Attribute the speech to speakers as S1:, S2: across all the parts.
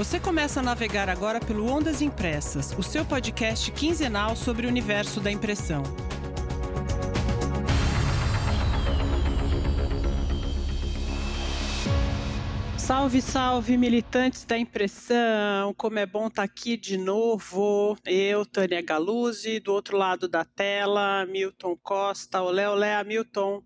S1: Você começa a navegar agora pelo Ondas Impressas, o seu podcast quinzenal sobre o universo da impressão. Salve, salve, militantes da impressão! Como é bom estar tá aqui de novo. Eu, Tânia Galuzzi, do outro lado da tela, Milton Costa. Olé, olé, Milton.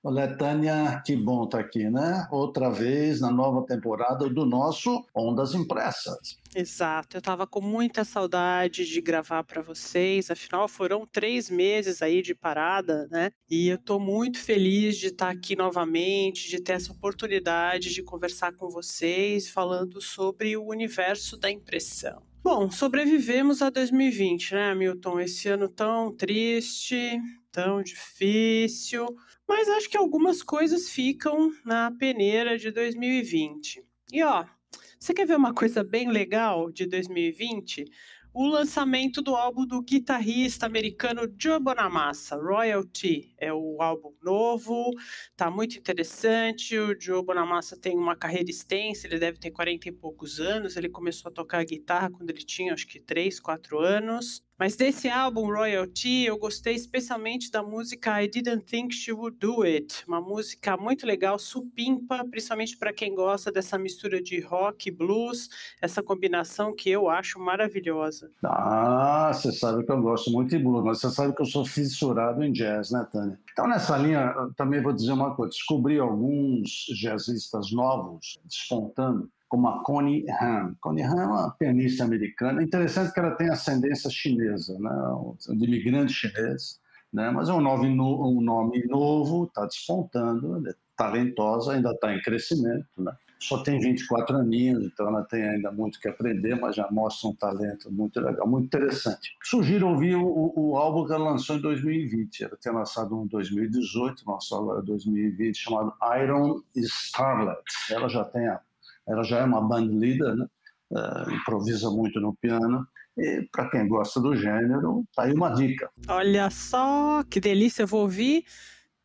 S2: Olá, Tânia, que bom estar aqui, né? Outra vez na nova temporada do nosso Ondas Impressas.
S1: Exato, eu estava com muita saudade de gravar para vocês, afinal foram três meses aí de parada, né? E eu estou muito feliz de estar aqui novamente, de ter essa oportunidade de conversar com vocês, falando sobre o universo da impressão. Bom, sobrevivemos a 2020, né, Milton? Esse ano tão triste, tão difícil, mas acho que algumas coisas ficam na peneira de 2020. E ó, você quer ver uma coisa bem legal de 2020? o lançamento do álbum do guitarrista americano Joe Bonamassa, Royalty. É o álbum novo, tá muito interessante. O Joe Bonamassa tem uma carreira extensa, ele deve ter 40 e poucos anos. Ele começou a tocar guitarra quando ele tinha acho que 3, 4 anos. Mas desse álbum, Royalty, eu gostei especialmente da música I Didn't Think She Would Do It. Uma música muito legal, supimpa, principalmente para quem gosta dessa mistura de rock e blues, essa combinação que eu acho maravilhosa.
S2: Ah, você sabe que eu gosto muito de blues, mas você sabe que eu sou fissurado em jazz, né, Tânia? Então, nessa linha, também vou dizer uma coisa: descobri alguns jazzistas novos despontando como a Connie Han. Connie Han é uma pianista americana. Interessante que ela tem ascendência chinesa, né? de imigrante chinês, né? mas é um nome, um nome novo, está despontando, é talentosa, ainda está em crescimento. Né? Só tem 24 aninhos, então ela tem ainda muito que aprender, mas já mostra um talento muito legal, muito interessante. Sugiro ouvir o, o álbum que ela lançou em 2020. Ela tinha lançado um em 2018, lançou agora 2020, chamado Iron Starlet. Ela já tem a ela já é uma band leader, né? Uh, improvisa muito no piano. E para quem gosta do gênero, tá aí uma dica.
S1: Olha só, que delícia, eu vou ouvir.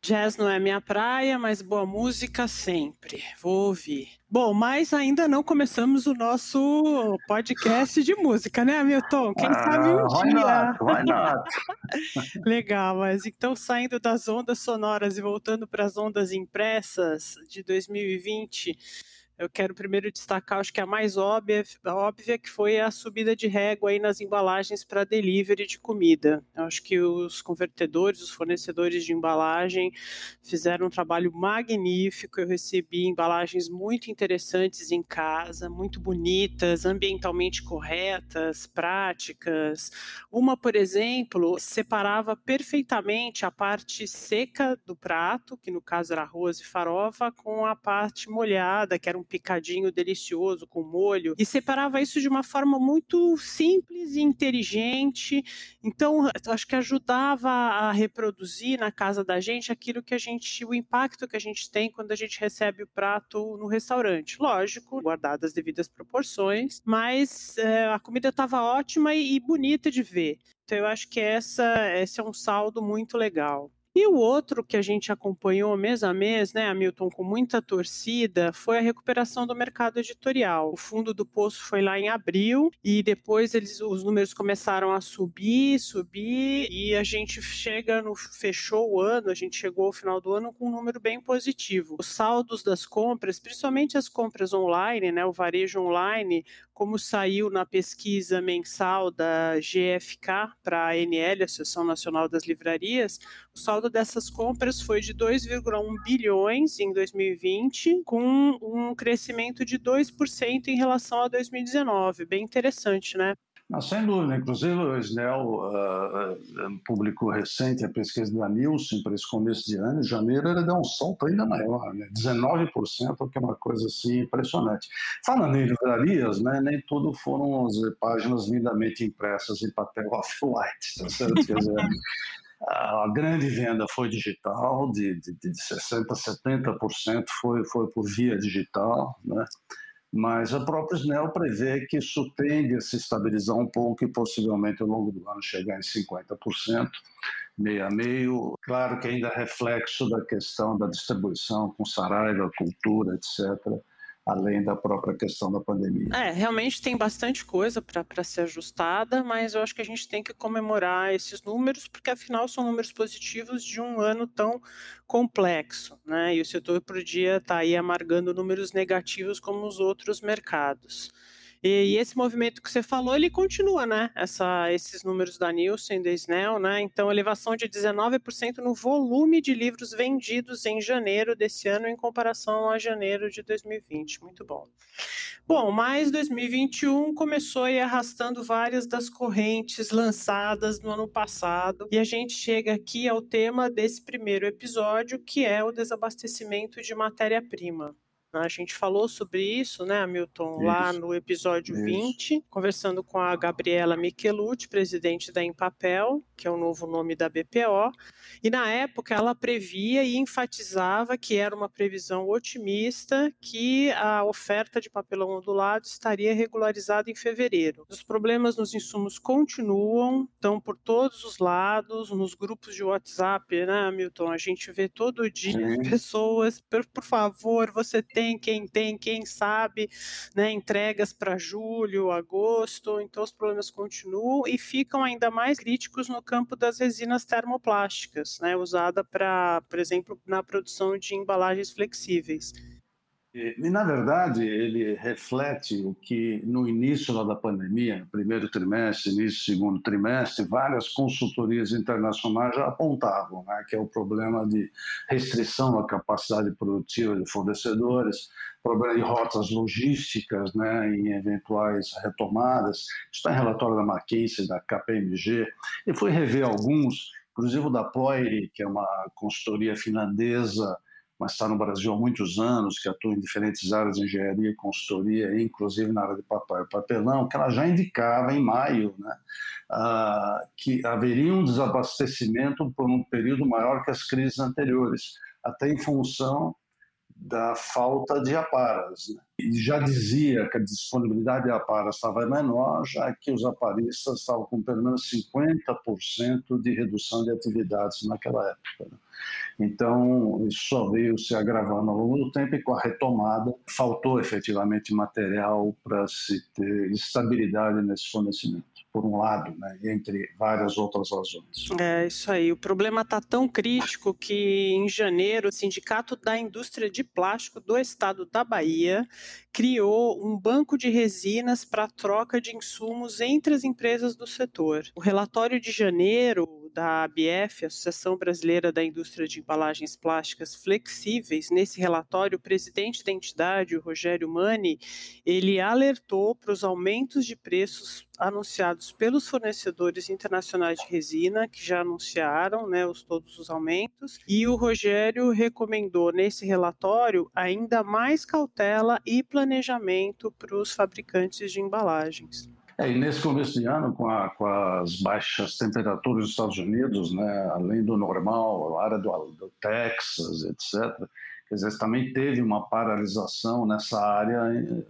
S1: Jazz não é minha praia, mas boa música sempre. Vou ouvir. Bom, mas ainda não começamos o nosso podcast de música, né, Hamilton? Quem ah, sabe um
S2: why
S1: dia.
S2: Not, why not?
S1: Legal, mas então saindo das ondas sonoras e voltando para as ondas impressas de 2020 eu quero primeiro destacar, acho que a mais óbvia, óbvia que foi a subida de régua aí nas embalagens para delivery de comida. Eu acho que os convertedores, os fornecedores de embalagem fizeram um trabalho magnífico. Eu recebi embalagens muito interessantes em casa, muito bonitas, ambientalmente corretas, práticas. Uma, por exemplo, separava perfeitamente a parte seca do prato, que no caso era arroz e farofa, com a parte molhada, que era um picadinho delicioso com molho, e separava isso de uma forma muito simples e inteligente. Então, acho que ajudava a reproduzir na casa da gente aquilo que a gente, o impacto que a gente tem quando a gente recebe o prato no restaurante. Lógico, guardadas as devidas proporções, mas é, a comida estava ótima e, e bonita de ver. Então, eu acho que essa, esse é um saldo muito legal. E o outro que a gente acompanhou mês a mês, né, Hamilton, com muita torcida, foi a recuperação do mercado editorial. O fundo do poço foi lá em abril e depois eles, os números começaram a subir, subir e a gente chega no fechou o ano, a gente chegou ao final do ano com um número bem positivo. Os saldos das compras, principalmente as compras online, né, o varejo online, como saiu na pesquisa mensal da GFK para a ANL, Associação Nacional das Livrarias, o saldo dessas compras foi de 2,1 bilhões em 2020, com um crescimento de 2% em relação a 2019. Bem interessante, né?
S2: Mas, sem dúvida, inclusive o Snell uh, publicou recente a pesquisa da Nielsen para esse começo de ano, em janeiro ele deu um salto ainda maior, né? 19%, que é uma coisa assim impressionante. Falando em livrarias, né, nem tudo foram as páginas lindamente impressas em papel off-white, tá certo? Quer dizer, a grande venda foi digital, de, de, de 60% a 70% foi, foi por via digital, né? Mas a própria SNEL prevê que isso tende a se estabilizar um pouco e possivelmente ao longo do ano chegar em 50%, meio a meio. Claro que ainda é reflexo da questão da distribuição com Saraiva, cultura, etc., além da própria questão da pandemia.
S1: É, realmente tem bastante coisa para ser ajustada, mas eu acho que a gente tem que comemorar esses números, porque afinal são números positivos de um ano tão complexo, né? E o setor podia estar tá aí amargando números negativos como os outros mercados. E, e, esse movimento que você falou, ele continua, né? Essa, esses números da Nielsen, da Snell, né? Então, elevação de 19% no volume de livros vendidos em janeiro desse ano em comparação a janeiro de 2020. Muito bom. Bom, mas 2021 começou aí arrastando várias das correntes lançadas no ano passado. E a gente chega aqui ao tema desse primeiro episódio, que é o desabastecimento de matéria-prima. A gente falou sobre isso, né, Hamilton, isso. lá no episódio isso. 20, conversando com a Gabriela Michelucci, presidente da Empapel, que é o novo nome da BPO, e na época ela previa e enfatizava que era uma previsão otimista que a oferta de papelão ondulado estaria regularizada em fevereiro. Os problemas nos insumos continuam, estão por todos os lados, nos grupos de WhatsApp, né, Hamilton? A gente vê todo dia Sim. pessoas, por, por favor, você tem tem, quem tem, quem sabe, né, entregas para julho, agosto, então os problemas continuam e ficam ainda mais críticos no campo das resinas termoplásticas, né, usada para, por exemplo, na produção de embalagens flexíveis.
S2: E, na verdade, ele reflete o que, no início da pandemia, primeiro trimestre, início do segundo trimestre, várias consultorias internacionais já apontavam, né, que é o problema de restrição da capacidade produtiva de fornecedores, problema de rotas logísticas né, em eventuais retomadas. Isso está em relatório da McKinsey, da KPMG, e foi rever alguns, inclusive o da Poire, que é uma consultoria finlandesa, mas está no Brasil há muitos anos, que atua em diferentes áreas de engenharia e consultoria, inclusive na área de papel e papelão, que ela já indicava em maio né, uh, que haveria um desabastecimento por um período maior que as crises anteriores, até em função da falta de aparas. Né? E já dizia que a disponibilidade de aparas estava menor, já que os aparistas estavam com pelo menos 50% de redução de atividades naquela época. Né? Então, isso só veio se agravando ao longo do tempo e com a retomada faltou efetivamente material para se ter estabilidade nesse fornecimento por um lado, né, entre várias outras razões.
S1: É isso aí. O problema está tão crítico que em janeiro o Sindicato da Indústria de Plástico do Estado da Bahia criou um banco de resinas para troca de insumos entre as empresas do setor. O relatório de janeiro da ABF, Associação Brasileira da Indústria de Embalagens Plásticas Flexíveis, nesse relatório, o presidente da entidade, o Rogério Mani, ele alertou para os aumentos de preços anunciados pelos fornecedores internacionais de resina, que já anunciaram né, os, todos os aumentos, e o Rogério recomendou nesse relatório ainda mais cautela e planejamento para os fabricantes de embalagens.
S2: É, e nesse começo de ano, com, a, com, as baixas temperaturas dos Estados Unidos, né, além do normal, a área do, do Texas, etc., quer dizer, também teve uma paralisação nessa área,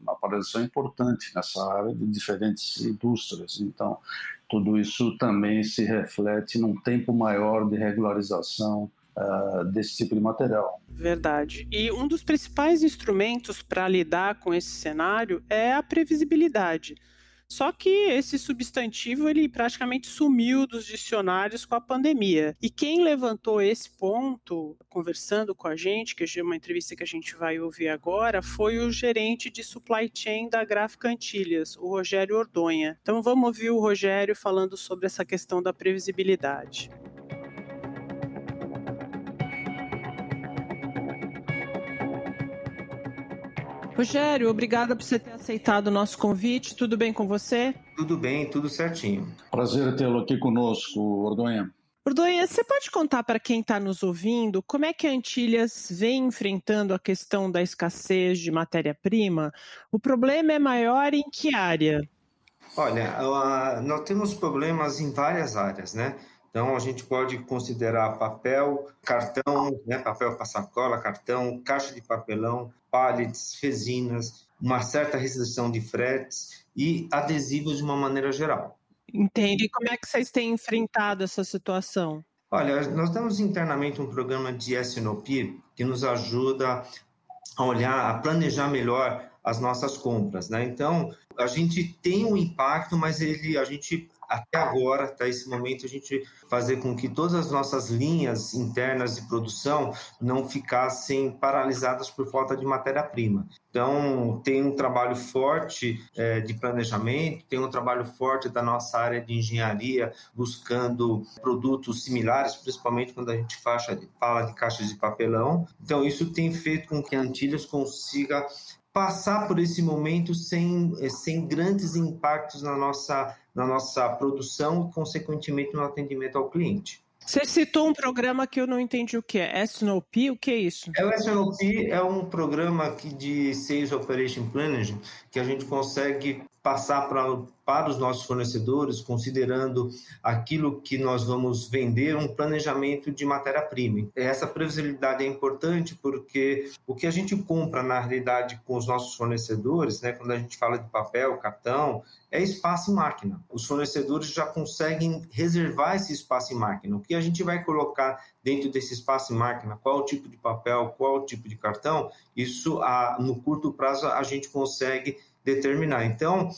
S2: uma paralisação importante nessa área de diferentes indústrias. Então, tudo isso também se reflete num tempo maior de regularização uh, desse tipo de material.
S1: Verdade. E um dos principais instrumentos para lidar com esse cenário é a previsibilidade. Só que esse substantivo ele praticamente sumiu dos dicionários com a pandemia. E quem levantou esse ponto, conversando com a gente, que é uma entrevista que a gente vai ouvir agora, foi o gerente de supply chain da Gráfica Antilhas, o Rogério Ordonha. Então vamos ouvir o Rogério falando sobre essa questão da previsibilidade. Rogério, obrigada por você ter aceitado o nosso convite. Tudo bem com você?
S3: Tudo bem, tudo certinho.
S2: Prazer tê-lo aqui conosco, Ordonha.
S1: Ordonha, você pode contar para quem está nos ouvindo como é que a Antilhas vem enfrentando a questão da escassez de matéria-prima? O problema é maior em que área?
S3: Olha, nós temos problemas em várias áreas, né? Então, a gente pode considerar papel, cartão, né, papel para sacola, cartão, caixa de papelão, pallets, resinas, uma certa restrição de fretes e adesivos de uma maneira geral.
S1: Entende? Como é que vocês têm enfrentado essa situação?
S3: Olha, nós temos internamente um programa de SNOP que nos ajuda a olhar, a planejar melhor as nossas compras, né? Então, a gente tem um impacto, mas ele, a gente até agora, até esse momento, a gente fazer com que todas as nossas linhas internas de produção não ficassem paralisadas por falta de matéria-prima. Então, tem um trabalho forte é, de planejamento, tem um trabalho forte da nossa área de engenharia, buscando produtos similares, principalmente quando a gente fala de caixas de papelão. Então, isso tem feito com que a Antilhas consiga passar por esse momento sem, eh, sem grandes impactos na nossa, na nossa produção e, consequentemente, no atendimento ao cliente.
S1: Você citou um programa que eu não entendi o que é. SNOP, o que é isso?
S3: É, o SNOP é um programa de Sales Operation Planning que a gente consegue passar para, para os nossos fornecedores, considerando aquilo que nós vamos vender, um planejamento de matéria-prima. Essa previsibilidade é importante porque o que a gente compra, na realidade, com os nossos fornecedores, né, quando a gente fala de papel, cartão, é espaço em máquina. Os fornecedores já conseguem reservar esse espaço em máquina. O que a gente vai colocar dentro desse espaço em máquina, qual o tipo de papel, qual o tipo de cartão, isso no curto prazo a gente consegue determinar. Então,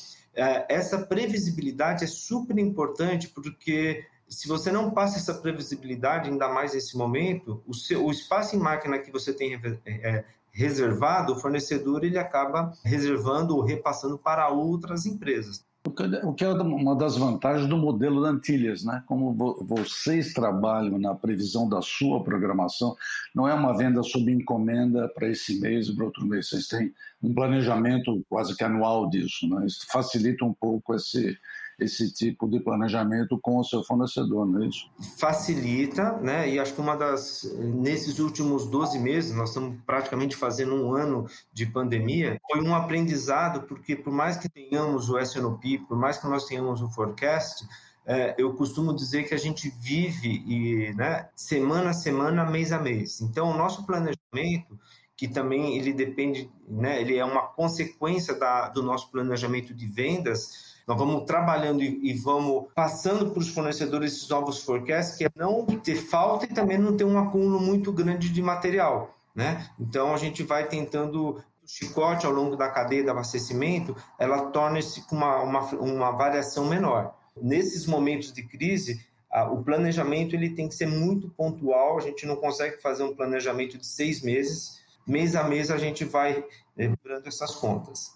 S3: essa previsibilidade é super importante porque se você não passa essa previsibilidade, ainda mais nesse momento, o, seu, o espaço em máquina que você tem é, reservado, o fornecedor ele acaba reservando ou repassando para outras empresas.
S2: O que é uma das vantagens do modelo da Antilhas, né? Como vocês trabalham na previsão da sua programação, não é uma venda sob encomenda para esse mês e para outro mês. Vocês têm um planejamento quase que anual disso, né? Isso facilita um pouco esse, esse tipo de planejamento com o seu fornecedor, não é isso?
S3: Facilita, né? E acho que uma das. Nesses últimos 12 meses, nós estamos praticamente fazendo um ano de pandemia, foi um aprendizado, porque por mais que tenhamos o SNOP, por mais que nós tenhamos o forecast, é, eu costumo dizer que a gente vive e, né, semana a semana, mês a mês. Então, o nosso planejamento que também ele depende, né, ele é uma consequência da, do nosso planejamento de vendas, nós vamos trabalhando e, e vamos passando para os fornecedores esses novos forecasts, que é não ter falta e também não ter um acúmulo muito grande de material. Né? Então, a gente vai tentando o chicote ao longo da cadeia de abastecimento, ela torna-se com uma, uma, uma variação menor. Nesses momentos de crise, o planejamento ele tem que ser muito pontual, a gente não consegue fazer um planejamento de seis meses, mês a mês a gente vai lembrando essas contas.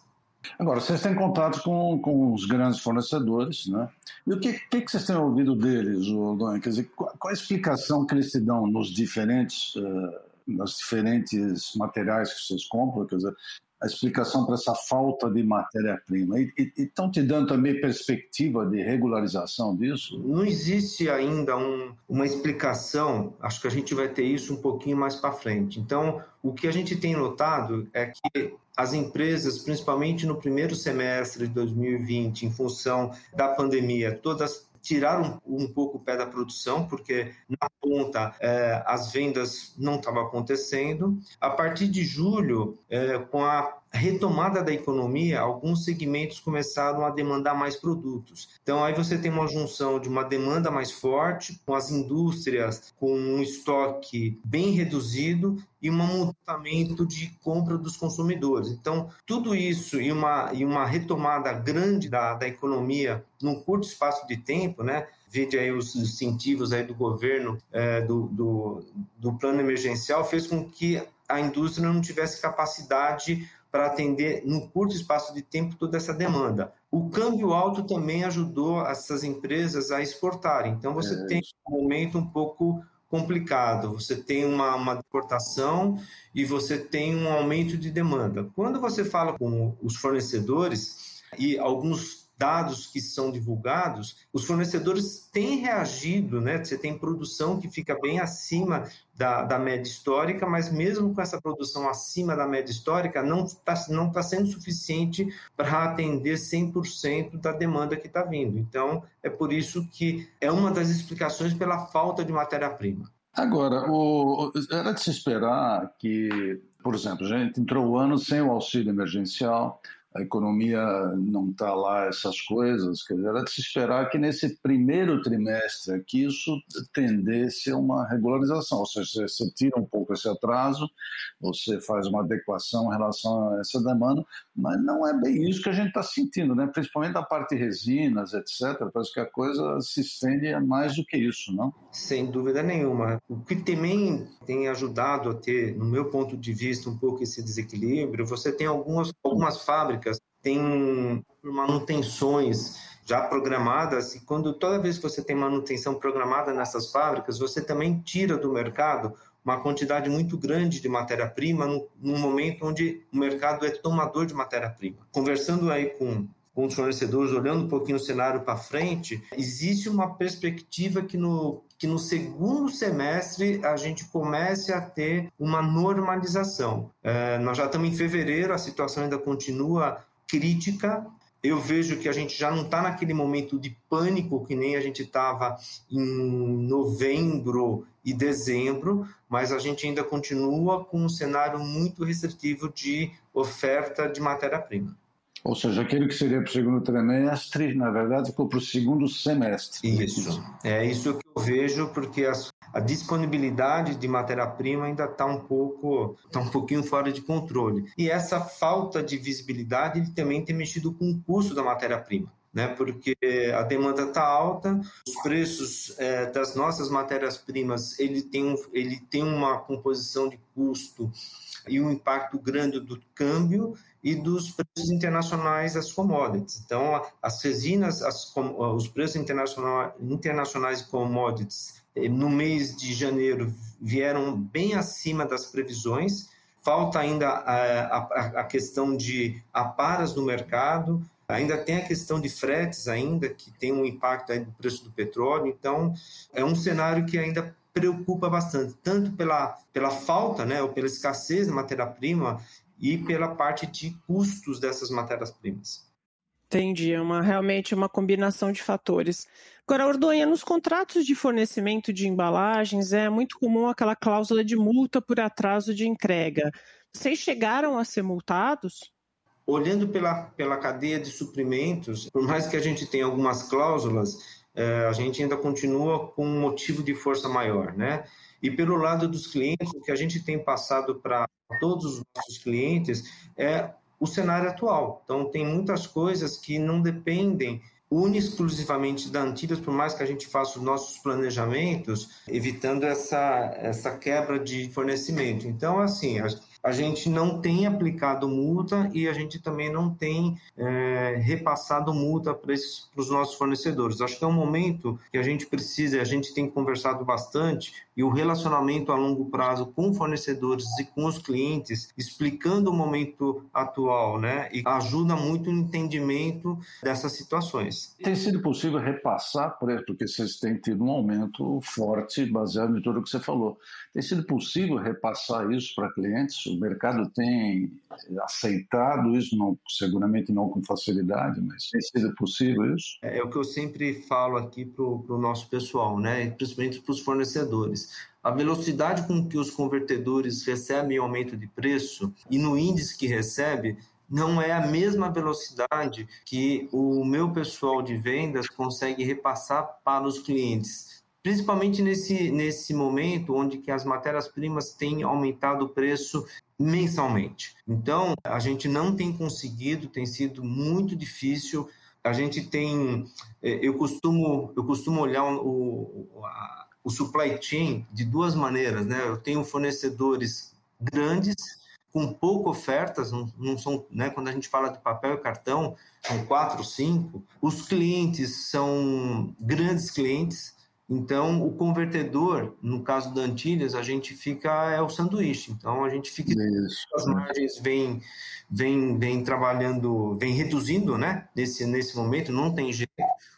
S2: Agora, vocês têm contato com, com os grandes fornecedores, né? E o que, que, que vocês têm ouvido deles, Dom? Quer dizer, qual, qual, a explicação que eles te dão nos diferentes, uh, nos diferentes materiais que vocês compram? Quer dizer, a explicação para essa falta de matéria-prima? E estão te dando também perspectiva de regularização disso?
S3: Não existe ainda um, uma explicação, acho que a gente vai ter isso um pouquinho mais para frente. Então, o que a gente tem notado é que as empresas, principalmente no primeiro semestre de 2020, em função da pandemia, todas tiraram um, pouco o pé da produção, porque na ponta é, as vendas não estavam acontecendo. A partir de julho, é, com a retomada da economia, alguns segmentos começaram a demandar mais produtos. Então, aí você tem uma junção de uma demanda mais forte, com as indústrias com um estoque bem reduzido e um mutamento de compra dos consumidores. Então, tudo isso e uma, e uma retomada grande da, da economia num curto espaço de tempo, né? Vede aí os incentivos aí do governo, é, do, do, do plano emergencial, fez com que a indústria não tivesse capacidade para atender, num curto espaço de tempo, toda essa demanda. O câmbio alto também ajudou essas empresas a exportarem. Então, você é. tem um momento um pouco complicado. Você tem uma, uma deportação e você tem um aumento de demanda. Quando você fala com os fornecedores e alguns dados que são divulgados, os fornecedores têm reagido, né? Você tem produção que fica bem acima da, da média histórica, mas mesmo com essa produção acima da média histórica, não está não tá sendo suficiente para atender 100% da demanda que está vindo. Então, é por isso que é uma das explicações pela falta de matéria-prima.
S2: Agora, o, era de se esperar que, por exemplo, a gente entrou o ano sem o auxílio emergencial, a economia não está lá, essas coisas. Quer dizer, era de se esperar que nesse primeiro trimestre aqui isso tendesse a uma regularização, ou seja, você tira um pouco esse atraso, você faz uma adequação em relação a essa demanda, mas não é bem isso que a gente está sentindo, né? principalmente a parte de resinas, etc. Parece que a coisa se estende a mais do que isso, não?
S3: Sem dúvida nenhuma. O que também tem ajudado a ter, no meu ponto de vista, um pouco esse desequilíbrio, você tem algumas, algumas fábricas tem manutenções já programadas e quando toda vez que você tem manutenção programada nessas fábricas, você também tira do mercado uma quantidade muito grande de matéria-prima num momento onde o mercado é tomador de matéria-prima. Conversando aí com, com os fornecedores, olhando um pouquinho o cenário para frente, existe uma perspectiva que no, que no segundo semestre a gente comece a ter uma normalização. É, nós já estamos em fevereiro, a situação ainda continua crítica. Eu vejo que a gente já não está naquele momento de pânico que nem a gente estava em novembro e dezembro, mas a gente ainda continua com um cenário muito restritivo de oferta de matéria-prima.
S2: Ou seja, aquele que seria para o segundo trimestre, na verdade, ficou para o segundo semestre.
S3: Isso. É isso que eu vejo, porque a disponibilidade de matéria-prima ainda está um pouco, está um pouquinho fora de controle. E essa falta de visibilidade ele também tem mexido com o custo da matéria-prima. Né, porque a demanda está alta, os preços é, das nossas matérias-primas ele tem, um, ele tem uma composição de custo e um impacto grande do câmbio e dos preços internacionais das commodities. Então, as resinas, as, os preços internacionais, de commodities eh, no mês de janeiro vieram bem acima das previsões. Falta ainda a, a, a questão de aparas no mercado, ainda tem a questão de fretes ainda, que tem um impacto aí do preço do petróleo. Então, é um cenário que ainda preocupa bastante, tanto pela, pela falta, né, ou pela escassez de matéria-prima e pela parte de custos dessas matérias-primas.
S1: Entendi, é uma, realmente uma combinação de fatores. Agora, Ordonha, nos contratos de fornecimento de embalagens é muito comum aquela cláusula de multa por atraso de entrega. Vocês chegaram a ser multados?
S3: Olhando pela, pela cadeia de suprimentos, por mais que a gente tenha algumas cláusulas, é, a gente ainda continua com um motivo de força maior, né? E pelo lado dos clientes, o que a gente tem passado para todos os nossos clientes é o cenário atual. Então, tem muitas coisas que não dependem exclusivamente da Antilhas, por mais que a gente faça os nossos planejamentos, evitando essa, essa quebra de fornecimento. Então, assim, a gente não tem aplicado multa e a gente também não tem é, repassado multa para os nossos fornecedores. Acho que é um momento que a gente precisa, a gente tem conversado bastante, e o relacionamento a longo prazo com fornecedores e com os clientes, explicando o momento atual, né? E ajuda muito no entendimento dessas situações.
S2: Tem sido possível repassar, porque vocês têm tido um aumento forte baseado em tudo o que você falou. Tem sido possível repassar isso para clientes? O mercado tem aceitado isso, não, seguramente não com facilidade, mas tem sido possível isso?
S3: É, é o que eu sempre falo aqui para o nosso pessoal, né? principalmente para os fornecedores. A velocidade com que os convertedores recebem o aumento de preço e no índice que recebe não é a mesma velocidade que o meu pessoal de vendas consegue repassar para os clientes principalmente nesse, nesse momento onde que as matérias-primas têm aumentado o preço mensalmente. Então, a gente não tem conseguido, tem sido muito difícil. A gente tem, é, eu costumo, eu costumo olhar o, a, o supply chain de duas maneiras, né? Eu tenho fornecedores grandes com pouca ofertas, não, não são, né? Quando a gente fala de papel e cartão, são quatro, cinco. Os clientes são grandes clientes então, o convertedor, no caso da Antilhas, a gente fica, é o sanduíche. Então, a gente fica, Isso. as margens vem, vem, vem trabalhando, vem reduzindo, né, nesse, nesse momento, não tem jeito.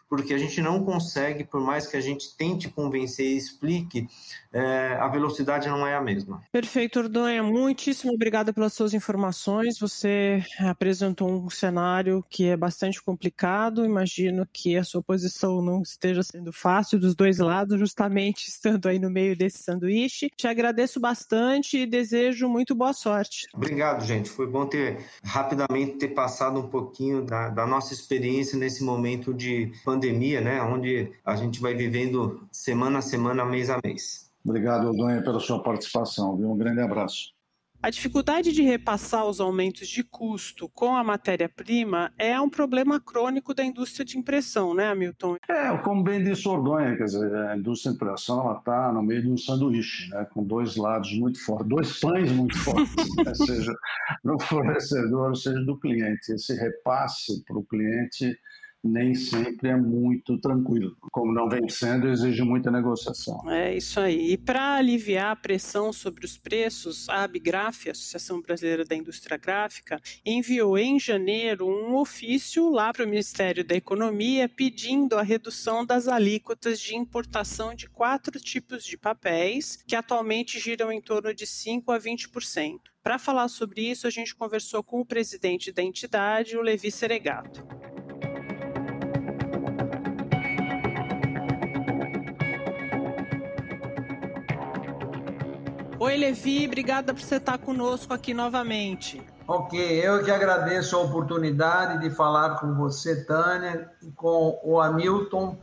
S3: porque a gente não consegue, por mais que a gente tente convencer e explique, é, a velocidade não é a mesma.
S1: Perfeito, Ordonha. Muitíssimo obrigada pelas suas informações. Você apresentou um cenário que é bastante complicado. Imagino que a sua posição não esteja sendo fácil dos dois lados, justamente estando aí no meio desse sanduíche. Te agradeço bastante e desejo muito boa sorte.
S3: Obrigado, gente. Foi bom ter rapidamente ter passado um pouquinho da, da nossa experiência nesse momento de pandemia, né, onde a gente vai vivendo semana a semana, mês a mês.
S2: Obrigado, Odonha, pela sua participação. Um grande abraço.
S1: A dificuldade de repassar os aumentos de custo com a matéria-prima é um problema crônico da indústria de impressão, né, Hamilton?
S2: É, como bem disse Ordonha, quer dizer, a indústria de impressão está no meio de um sanduíche, né, com dois lados muito fortes, dois pães muito fortes, né, seja no fornecedor, seja do cliente. Esse repasse para o cliente nem sempre é muito tranquilo. Como não vem sendo, exige muita negociação.
S1: É isso aí. E para aliviar a pressão sobre os preços, a Abgraf, a Associação Brasileira da Indústria Gráfica, enviou em janeiro um ofício lá para o Ministério da Economia pedindo a redução das alíquotas de importação de quatro tipos de papéis, que atualmente giram em torno de 5 a 20%. Para falar sobre isso, a gente conversou com o presidente da entidade, o Levi Seregato. Oi, Levi, obrigada por você estar conosco aqui novamente.
S4: Ok, eu que agradeço a oportunidade de falar com você, Tânia, e com o Hamilton,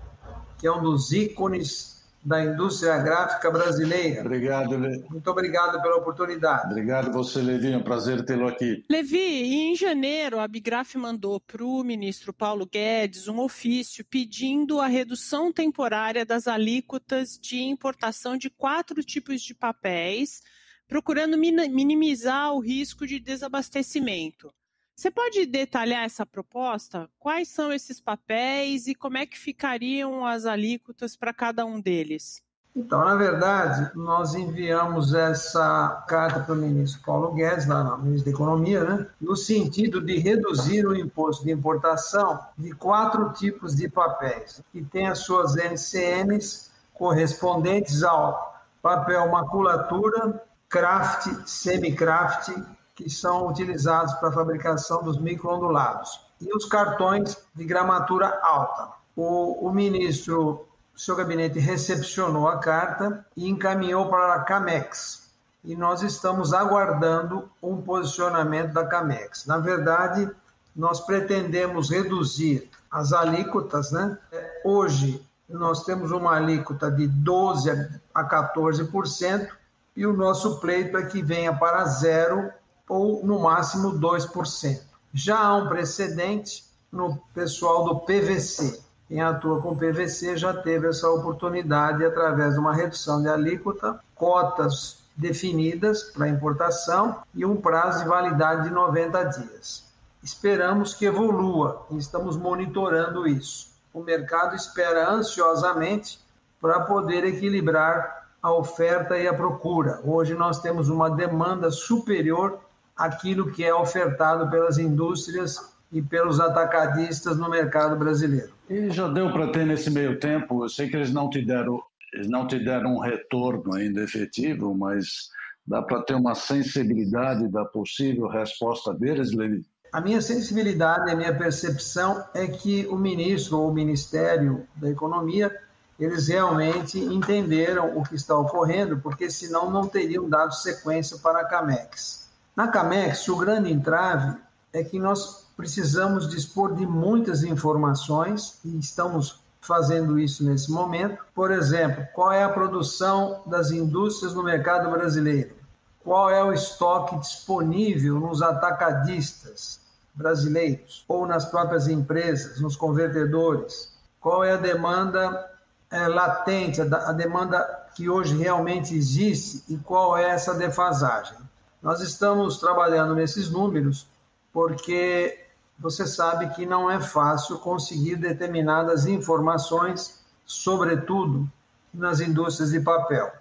S4: que é um dos ícones da indústria gráfica brasileira.
S2: Obrigado,
S4: Levi. Muito obrigado pela oportunidade.
S2: Obrigado você, Levi. É um prazer tê-lo aqui.
S1: Levi, em janeiro, a Bigraf mandou para o ministro Paulo Guedes um ofício pedindo a redução temporária das alíquotas de importação de quatro tipos de papéis, procurando minimizar o risco de desabastecimento. Você pode detalhar essa proposta? Quais são esses papéis e como é que ficariam as alíquotas para cada um deles?
S4: Então, na verdade, nós enviamos essa carta para o ministro Paulo Guedes, lá no ministro da Economia, né, no sentido de reduzir o imposto de importação de quatro tipos de papéis, que têm as suas NCMs correspondentes ao papel maculatura, craft, semi-craft que são utilizados para a fabricação dos microondulados, e os cartões de gramatura alta. O, o ministro, seu gabinete recepcionou a carta e encaminhou para a CAMEX, e nós estamos aguardando um posicionamento da CAMEX. Na verdade, nós pretendemos reduzir as alíquotas, né? Hoje nós temos uma alíquota de 12 a 14% e o nosso pleito é que venha para zero ou no máximo 2%. Já há um precedente no pessoal do PVC. Quem atua com PVC já teve essa oportunidade através de uma redução de alíquota, cotas definidas para importação e um prazo de validade de 90 dias. Esperamos que evolua e estamos monitorando isso. O mercado espera ansiosamente para poder equilibrar a oferta e a procura. Hoje nós temos uma demanda superior aquilo que é ofertado pelas indústrias e pelos atacadistas no mercado brasileiro.
S2: E já deu para ter nesse meio tempo, eu sei que eles não te deram, eles não te deram um retorno ainda efetivo, mas dá para ter uma sensibilidade da possível resposta deles, Levi?
S4: A minha sensibilidade, a minha percepção é que o ministro ou o Ministério da Economia, eles realmente entenderam o que está ocorrendo, porque senão não teriam dado sequência para a CAMEX. Na Camex, o grande entrave é que nós precisamos dispor de muitas informações e estamos fazendo isso nesse momento. Por exemplo, qual é a produção das indústrias no mercado brasileiro? Qual é o estoque disponível nos atacadistas brasileiros ou nas próprias empresas, nos convertedores? Qual é a demanda é, latente, a demanda que hoje realmente existe e qual é essa defasagem? Nós estamos trabalhando nesses números porque você sabe que não é fácil conseguir determinadas informações, sobretudo nas indústrias de papel.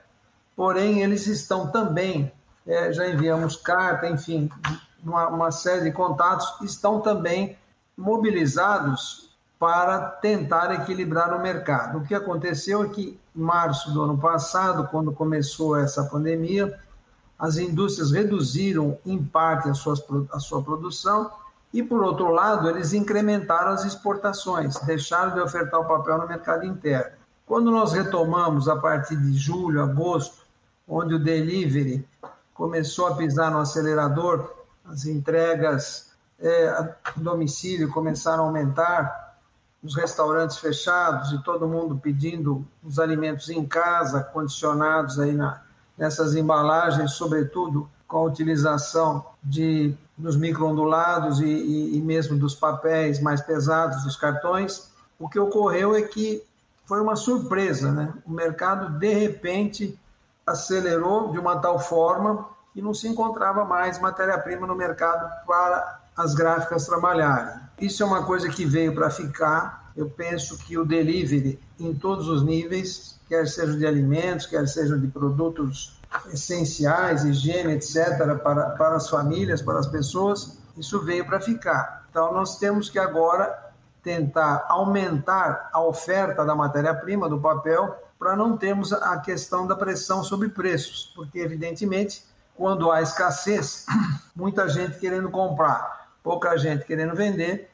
S4: Porém, eles estão também, é, já enviamos carta, enfim, uma, uma série de contatos, estão também mobilizados para tentar equilibrar o mercado. O que aconteceu é que, em março do ano passado, quando começou essa pandemia, as indústrias reduziram, em parte, a, a sua produção e, por outro lado, eles incrementaram as exportações, deixaram de ofertar o papel no mercado interno. Quando nós retomamos, a partir de julho, agosto, onde o delivery começou a pisar no acelerador, as entregas é, a domicílio começaram a aumentar, os restaurantes fechados e todo mundo pedindo os alimentos em casa, condicionados aí na, nessas embalagens, sobretudo com a utilização de, dos microondulados e, e, e mesmo dos papéis mais pesados, dos cartões, o que ocorreu é que foi uma surpresa, né? O mercado, de repente, acelerou de uma tal forma que não se encontrava mais matéria-prima no mercado para as gráficas trabalharem. Isso é uma coisa que veio para ficar. Eu penso que o delivery em todos os níveis, quer seja de alimentos, quer seja de produtos essenciais, higiene, etc., para, para as famílias, para as pessoas, isso veio para ficar. Então, nós temos que agora tentar aumentar a oferta da matéria-prima, do papel, para não termos a questão da pressão sobre preços, porque, evidentemente, quando há escassez, muita gente querendo comprar pouca gente querendo vender,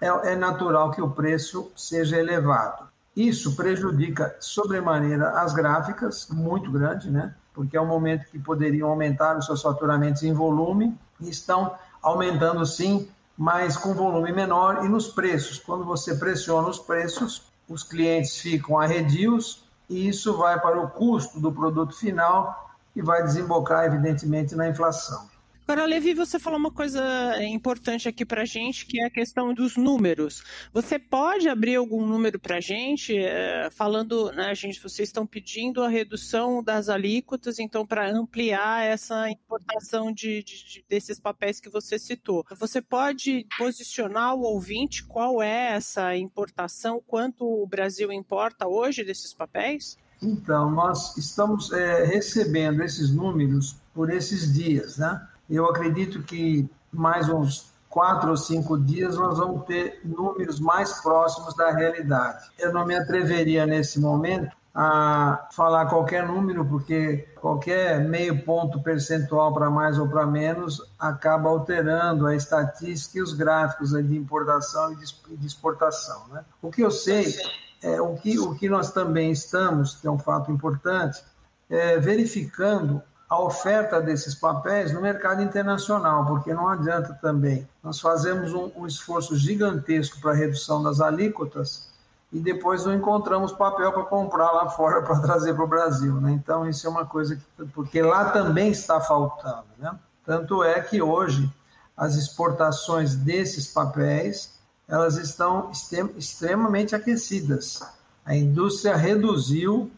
S4: é, é natural que o preço seja elevado. Isso prejudica sobremaneira as gráficas, muito grande, né? Porque é um momento que poderiam aumentar os seus faturamentos em volume e estão aumentando sim, mas com volume menor e nos preços. Quando você pressiona os preços, os clientes ficam arredios e isso vai para o custo do produto final e vai desembocar, evidentemente, na inflação.
S1: Agora, Levi, você falou uma coisa importante aqui para a gente, que é a questão dos números. Você pode abrir algum número para a gente, é, falando, né, gente, vocês estão pedindo a redução das alíquotas, então, para ampliar essa importação de, de, desses papéis que você citou. Você pode posicionar o ouvinte qual é essa importação, quanto o Brasil importa hoje desses papéis?
S4: Então, nós estamos é, recebendo esses números por esses dias, né? Eu acredito que mais uns quatro ou cinco dias nós vamos ter números mais próximos da realidade. Eu não me atreveria nesse momento a falar qualquer número, porque qualquer meio ponto percentual para mais ou para menos acaba alterando a estatística e os gráficos de importação e de exportação. Né? O que eu sei é o que, o que nós também estamos, que é um fato importante, é verificando a oferta desses papéis no mercado internacional, porque não adianta também. Nós fazemos um, um esforço gigantesco para redução das alíquotas e depois não encontramos papel para comprar lá fora para trazer para o Brasil. Né? Então, isso é uma coisa que. Porque lá também está faltando. Né? Tanto é que hoje as exportações desses papéis elas estão extremamente aquecidas. A indústria reduziu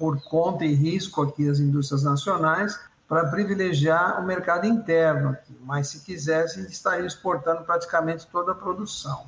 S4: por conta e risco aqui as indústrias nacionais para privilegiar o mercado interno aqui, mas se quisessem estariam exportando praticamente toda a produção.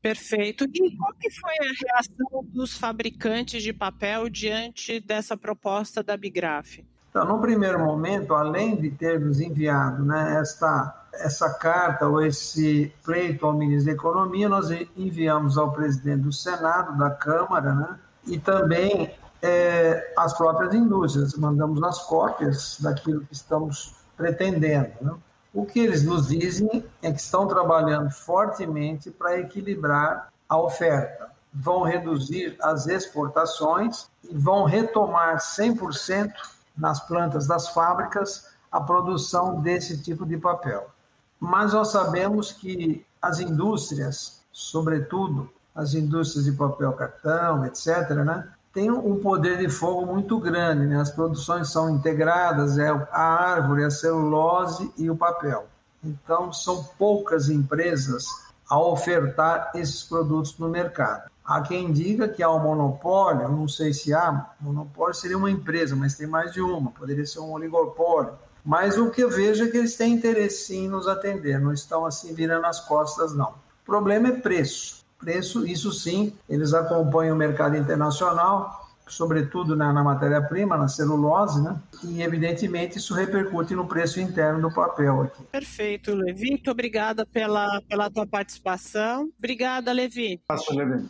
S1: Perfeito. E qual que foi a reação dos fabricantes de papel diante dessa proposta da Bigraf?
S4: Então, no primeiro momento, além de termos enviado né, esta, essa carta ou esse pleito ao ministro da Economia, nós enviamos ao presidente do Senado, da Câmara, né, e também é, as próprias indústrias, mandamos as cópias daquilo que estamos pretendendo. Né? O que eles nos dizem é que estão trabalhando fortemente para equilibrar a oferta. Vão reduzir as exportações e vão retomar 100% nas plantas das fábricas a produção desse tipo de papel. Mas nós sabemos que as indústrias, sobretudo as indústrias de papel cartão, etc., né, tem um poder de fogo muito grande. Né? As produções são integradas, é a árvore, a celulose e o papel. Então, são poucas empresas a ofertar esses produtos no mercado. Há quem diga que há um monopólio, não sei se há, monopólio seria uma empresa, mas tem mais de uma, poderia ser um oligopólio. Mas o que eu vejo é que eles têm interesse em nos atender, não estão assim virando as costas, não. O problema é preço preço, isso sim, eles acompanham o mercado internacional sobretudo na, na matéria-prima, na celulose, né? E, evidentemente, isso repercute no preço interno do papel aqui.
S1: Perfeito, Levi. Muito obrigada pela, pela tua participação. Obrigada, Levi.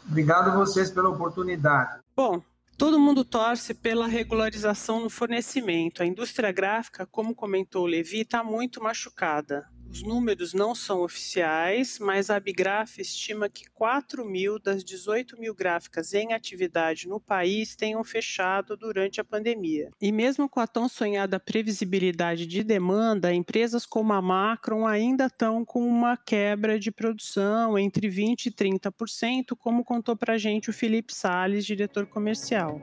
S4: Obrigado a vocês pela oportunidade.
S1: Bom, Todo mundo torce pela regularização no fornecimento. A indústria gráfica, como comentou o Levi, está muito machucada. Os números não são oficiais, mas a Abigraf estima que 4 mil das 18 mil gráficas em atividade no país tenham fechado durante a pandemia. E mesmo com a tão sonhada previsibilidade de demanda, empresas como a Macron ainda estão com uma quebra de produção entre 20% e 30%, como contou para a gente o Felipe Sales, diretor comercial.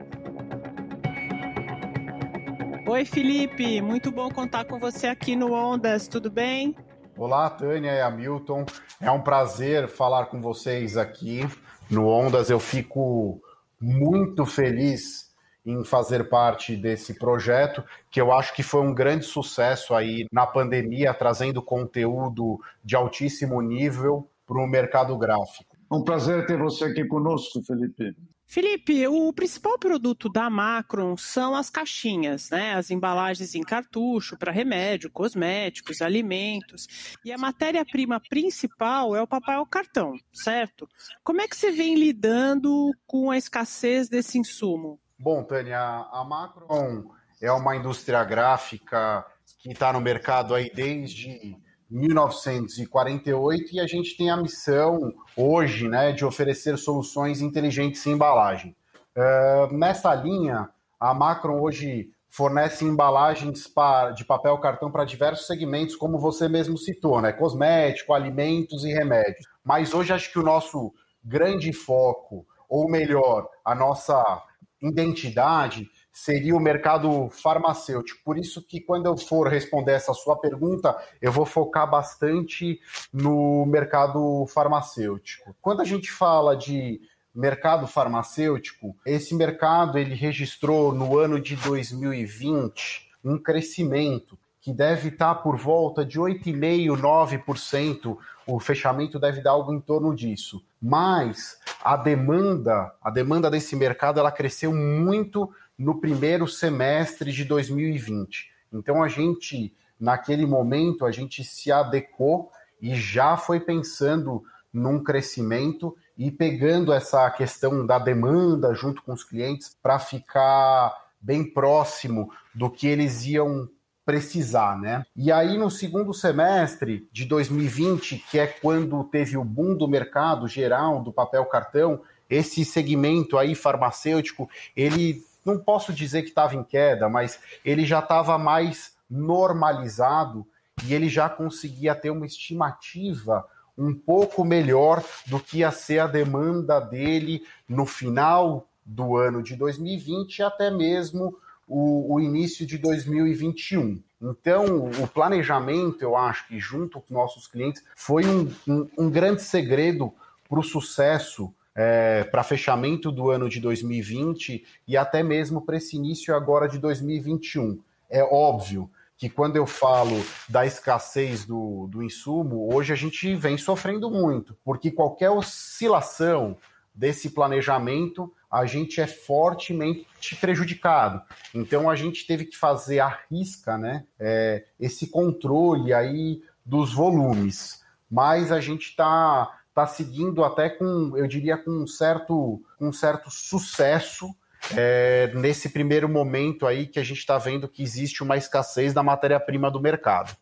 S1: Oi, Felipe, muito bom contar com você aqui no Ondas, tudo bem?
S5: Olá, Tânia e Hamilton. É um prazer falar com vocês aqui no Ondas. Eu fico muito feliz em fazer parte desse projeto, que eu acho que foi um grande sucesso aí na pandemia, trazendo conteúdo de altíssimo nível para o mercado gráfico.
S2: Um prazer ter você aqui conosco, Felipe.
S1: Felipe, o principal produto da Macron são as caixinhas, né? As embalagens em cartucho para remédio, cosméticos, alimentos. E a matéria-prima principal é o papel cartão, certo? Como é que você vem lidando com a escassez desse insumo?
S5: Bom, Tânia, a Macron é uma indústria gráfica que está no mercado aí desde 1948 e a gente tem a missão hoje né, de oferecer soluções inteligentes em embalagem. Uh, nessa linha, a Macron hoje fornece embalagens de papel cartão para diversos segmentos, como você mesmo citou, né? Cosmético, alimentos e remédios. Mas hoje acho que o nosso grande foco, ou melhor, a nossa identidade seria o mercado farmacêutico. Por isso que quando eu for responder essa sua pergunta, eu vou focar bastante no mercado farmacêutico. Quando a gente fala de mercado farmacêutico, esse mercado ele registrou no ano de 2020 um crescimento que deve estar por volta de 8,5%, 9%. O fechamento deve dar algo em torno disso. Mas a demanda, a demanda desse mercado, ela cresceu muito no primeiro semestre de 2020. Então a gente, naquele momento, a gente se adequou e já foi pensando num crescimento e pegando essa questão da demanda junto com os clientes para ficar bem próximo do que eles iam precisar, né? E aí no segundo semestre de 2020, que é quando teve o boom do mercado geral do papel cartão, esse segmento aí farmacêutico, ele não posso dizer que estava em queda, mas ele já estava mais normalizado e ele já conseguia ter uma estimativa um pouco melhor do que ia ser a demanda dele no final do ano de 2020 e até mesmo o, o, início de 2021. Então, o planejamento, eu acho que junto com nossos clientes, foi um, um, um grande segredo para o sucesso é, para fechamento do ano de 2020 e até mesmo para esse início agora de 2021. É óbvio que quando eu falo da escassez do, do insumo, hoje a gente vem sofrendo muito, porque qualquer oscilação desse planejamento, a gente é fortemente prejudicado. Então a gente teve que fazer a risca, né, é, esse controle aí dos volumes. Mas a gente está está seguindo até com, eu diria, com um certo, um certo sucesso é, nesse primeiro momento aí que a gente está vendo que existe uma escassez da matéria-prima do mercado.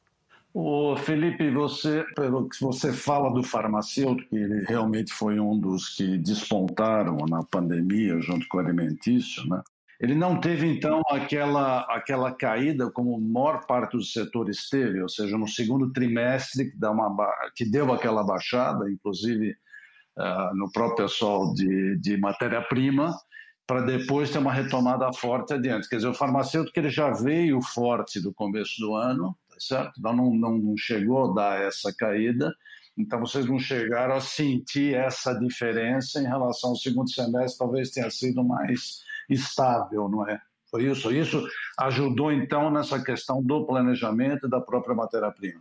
S2: O Felipe, você, pelo que você fala do farmacêutico, que ele realmente foi um dos que despontaram na pandemia junto com o alimentício, né? Ele não teve, então, aquela, aquela caída como a maior parte dos setores teve, ou seja, no segundo trimestre, que, dá uma, que deu aquela baixada, inclusive uh, no próprio pessoal de, de matéria-prima, para depois ter uma retomada forte adiante. Quer dizer, o farmacêutico ele já veio forte do começo do ano, tá certo? Então não, não, chegou a dar essa caída, então vocês não chegaram a sentir essa diferença em relação ao segundo semestre, talvez tenha sido mais estável, não é? Foi isso. Isso ajudou então nessa questão do planejamento e da própria matéria-prima.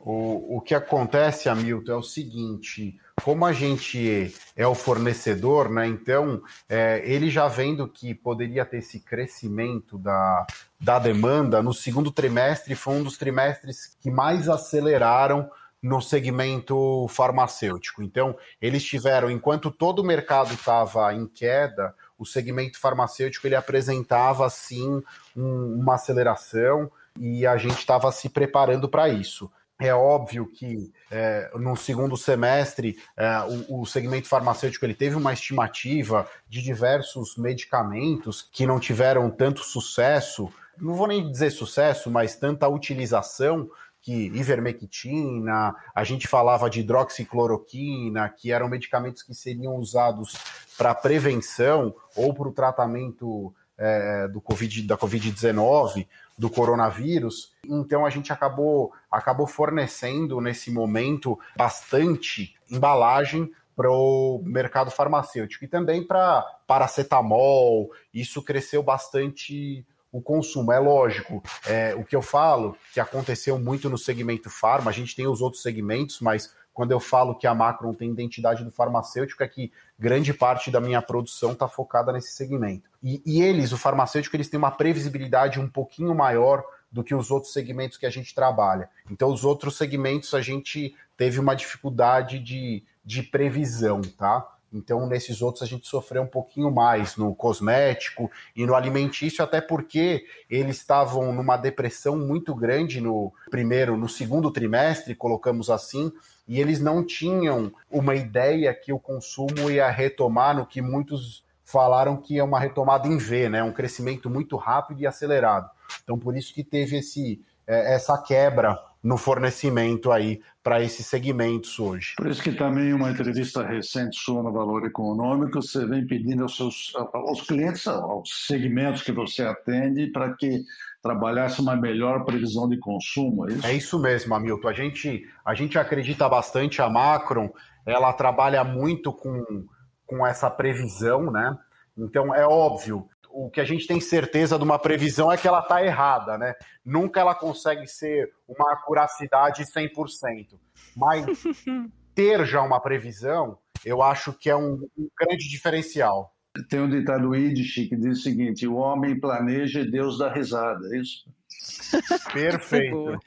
S5: O, o que acontece, Hamilton, é o seguinte: como a gente é o fornecedor, né? Então, é, ele já vendo que poderia ter esse crescimento da, da demanda, no segundo trimestre foi um dos trimestres que mais aceleraram no segmento farmacêutico. Então, eles tiveram, enquanto todo o mercado estava em queda, o segmento farmacêutico ele apresentava sim um, uma aceleração e a gente estava se preparando para isso. É óbvio que é, no segundo semestre é, o, o, segmento farmacêutico ele teve uma estimativa de diversos medicamentos que não tiveram tanto sucesso, não vou nem dizer sucesso, mas tanta utilização que ivermectina, a gente falava de hidroxicloroquina, que eram medicamentos que seriam usados para prevenção ou para o tratamento é, do COVID, da Covid-19, do coronavírus. Então a gente acabou, acabou fornecendo nesse momento bastante embalagem para o mercado farmacêutico e também para paracetamol. Isso cresceu bastante o consumo. É lógico, é, o que eu falo, que aconteceu muito no segmento farma, a gente tem os outros segmentos, mas quando eu falo que a Macron tem identidade do farmacêutico, é que grande parte da minha produção está focada nesse segmento. E, e, eles, o farmacêutico, eles têm uma previsibilidade um pouquinho maior do que os outros segmentos que a gente trabalha. Então, os outros segmentos a gente teve uma dificuldade de, de previsão, tá? Então, nesses outros, a gente sofreu um pouquinho mais no cosmético e no alimentício, até porque eles estavam numa depressão muito grande no primeiro, no segundo trimestre, colocamos assim, e eles não tinham uma ideia que o consumo ia retomar no que muitos falaram que é uma retomada em V, né? Um crescimento muito rápido e acelerado. Então, por isso que teve esse, é, essa quebra no fornecimento aí para esses segmentos hoje.
S2: Por isso que também uma entrevista recente sua no Valor Econômico, você vem pedindo aos, seus, aos clientes, aos segmentos que você atende, para que trabalhasse uma melhor previsão de consumo, é isso?
S5: É isso mesmo, Hamilton. A gente, a gente acredita bastante, a Macron, ela trabalha muito com, com essa previsão, né? Então, é óbvio, o que a gente tem certeza de uma previsão é que ela está errada, né? Nunca ela consegue ser uma acuracidade 100%. Mas ter já uma previsão, eu acho que é um, um grande diferencial.
S2: Tem um ditado Yiddish que diz o seguinte: o homem planeja e Deus dá risada, é isso?
S5: Perfeito.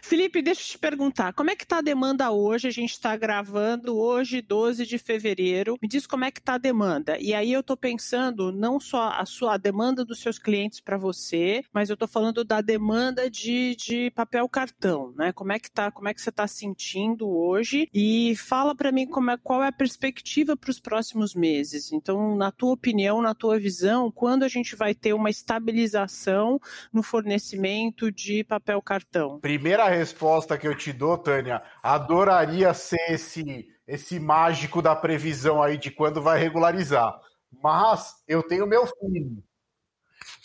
S1: Felipe, deixa eu te perguntar, como é que está a demanda hoje? A gente está gravando hoje, 12 de fevereiro. Me diz como é que está a demanda. E aí eu estou pensando não só a sua a demanda dos seus clientes para você, mas eu estou falando da demanda de, de papel cartão, né? Como é que tá? Como é que você está sentindo hoje? E fala para mim como é, qual é a perspectiva para os próximos meses. Então, na tua opinião, na tua visão, quando a gente vai ter uma estabilização no fornecimento de papel cartão?
S5: Primeira resposta que eu te dou, Tânia, adoraria ser esse, esse mágico da previsão aí de quando vai regularizar. Mas eu tenho meu filho.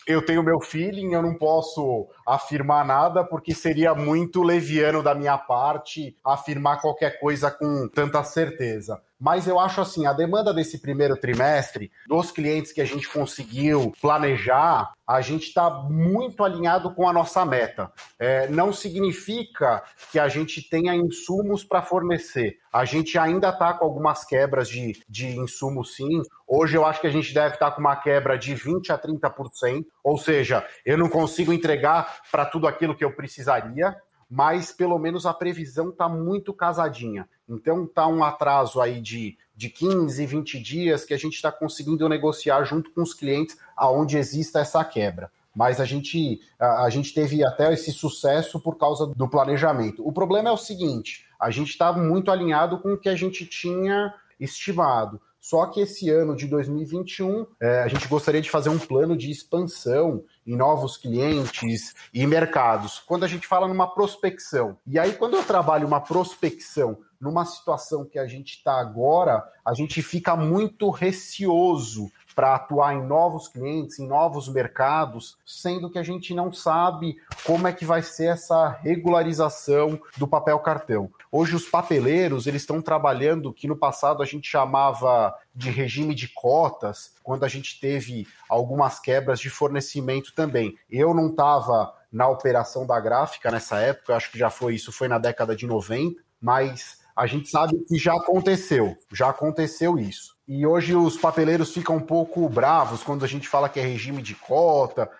S5: Eu tenho meu feeling, eu não posso afirmar nada, porque seria muito leviano da minha parte afirmar qualquer coisa com tanta certeza. Mas eu acho assim, a demanda desse primeiro trimestre, dos clientes que a gente conseguiu planejar, a gente está muito alinhado com a nossa meta. É, não significa que a gente tenha insumos para fornecer. A gente ainda está com algumas quebras de, de insumos, sim. Hoje eu acho que a gente deve estar tá com uma quebra de 20% a 30%. Ou seja, eu não consigo entregar para tudo aquilo que eu precisaria mas pelo menos a previsão está muito casadinha. Então está um atraso aí de, de 15, 20 dias que a gente está conseguindo negociar junto com os clientes aonde exista essa quebra. Mas a gente, a, a gente teve até esse sucesso por causa do planejamento. O problema é o seguinte: a gente está muito alinhado com o que a gente tinha estimado. Só que esse ano de 2021, é, a gente gostaria de fazer um plano de expansão em novos clientes e mercados. Quando a gente fala numa prospecção, e aí quando eu trabalho uma prospecção numa situação que a gente está agora, a gente fica muito receoso para atuar em novos clientes, em novos mercados, sendo que a gente não sabe como é que vai ser essa regularização do papel cartão. Hoje os papeleiros, eles estão trabalhando que no passado a gente chamava de regime de cotas, quando a gente teve algumas quebras de fornecimento também. Eu não estava na operação da gráfica nessa época, acho que já foi isso, foi na década de 90, mas a gente sabe que já aconteceu, já aconteceu isso. E hoje os papeleiros ficam um pouco bravos quando a gente fala que é regime de cota,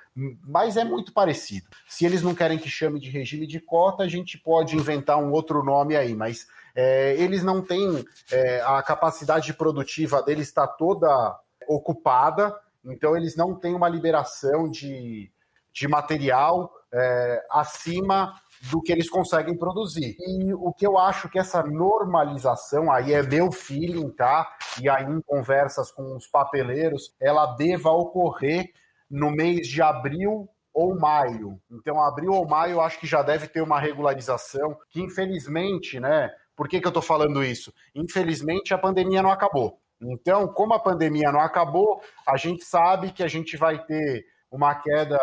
S5: mas é muito parecido. Se eles não querem que chame de regime de cota, a gente pode inventar um outro nome aí, mas é, eles não têm é, a capacidade produtiva deles está toda ocupada, então eles não têm uma liberação de, de material é, acima do que eles conseguem produzir. E o que eu acho que essa normalização, aí é meu feeling, tá? E aí em conversas com os papeleiros, ela deva ocorrer no mês de abril ou maio. Então, abril ou maio, acho que já deve ter uma regularização, que infelizmente, né? Por que, que eu estou falando isso? Infelizmente, a pandemia não acabou. Então, como a pandemia não acabou, a gente sabe que a gente vai ter uma queda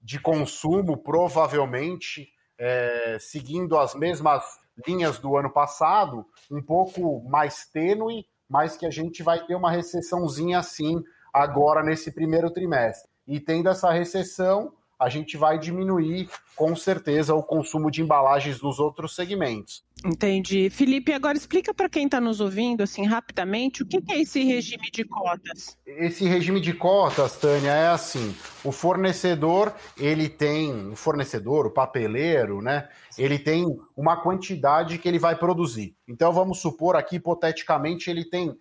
S5: de consumo, provavelmente, é, seguindo as mesmas linhas do ano passado, um pouco mais tênue, mas que a gente vai ter uma recessãozinha assim agora nesse primeiro trimestre. E tendo essa recessão, a gente vai diminuir com certeza o consumo de embalagens nos outros segmentos.
S1: Entendi. Felipe, agora explica para quem está nos ouvindo, assim, rapidamente, o que é esse regime de cotas?
S5: Esse regime de cotas, Tânia, é assim: o fornecedor, ele tem, o fornecedor, o papeleiro, né? Ele tem uma quantidade que ele vai produzir. Então, vamos supor aqui, hipoteticamente, ele tem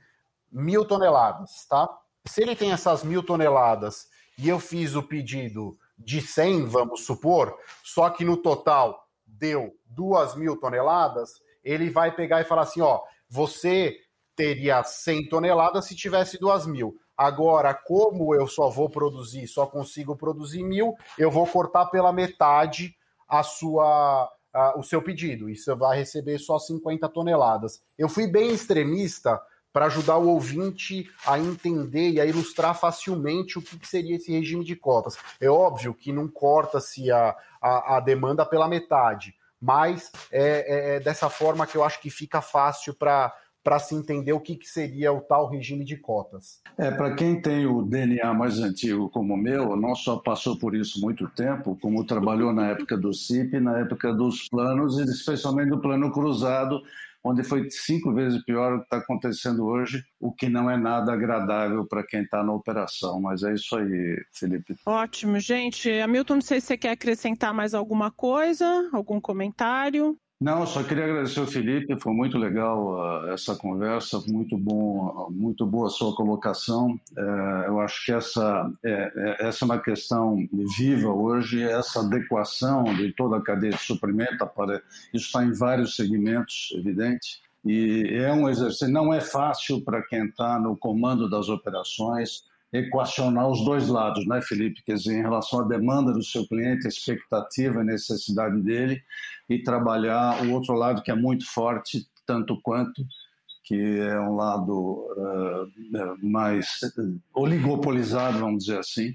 S5: mil toneladas, tá? Se ele tem essas mil toneladas e eu fiz o pedido de 100, vamos supor, só que no total deu 2 mil toneladas, ele vai pegar e falar assim: ó, você teria 100 toneladas se tivesse 2 mil. Agora, como eu só vou produzir, só consigo produzir mil, eu vou cortar pela metade a sua, a, o seu pedido. E você vai receber só 50 toneladas. Eu fui bem extremista para ajudar o ouvinte a entender e a ilustrar facilmente o que, que seria esse regime de cotas. É óbvio que não corta-se a, a, a, demanda pela metade, mas é, é, é dessa forma que eu acho que fica fácil para para se entender o que, que, seria o tal regime de cotas.
S2: É, para quem tem o DNA mais antigo como o meu, não só passou por isso muito tempo, como trabalhou na época do CIP, na época dos planos, especialmente do plano cruzado, onde foi cinco vezes pior o que está acontecendo hoje, o que não é nada agradável para quem está na operação. Mas é isso aí, Felipe.
S1: Ótimo, gente. Hamilton, não sei se você quer acrescentar mais alguma coisa, algum comentário.
S2: Não, só queria agradecer ao Felipe, foi muito legal uh, essa conversa, muito bom, muito boa a sua colocação. Uh, eu acho que essa é, é, essa é uma questão viva hoje, essa adequação de toda a cadeia de suprimento, para, isso está em vários segmentos, evidente, e é um exercício, não é fácil para quem está no comando das operações, equacionar os dois lados, né, Felipe? Quer dizer, em relação à demanda do seu cliente, a expectativa, a necessidade dele, e trabalhar o outro lado que é muito forte, tanto quanto, que é um lado uh, mais oligopolizado, vamos dizer assim,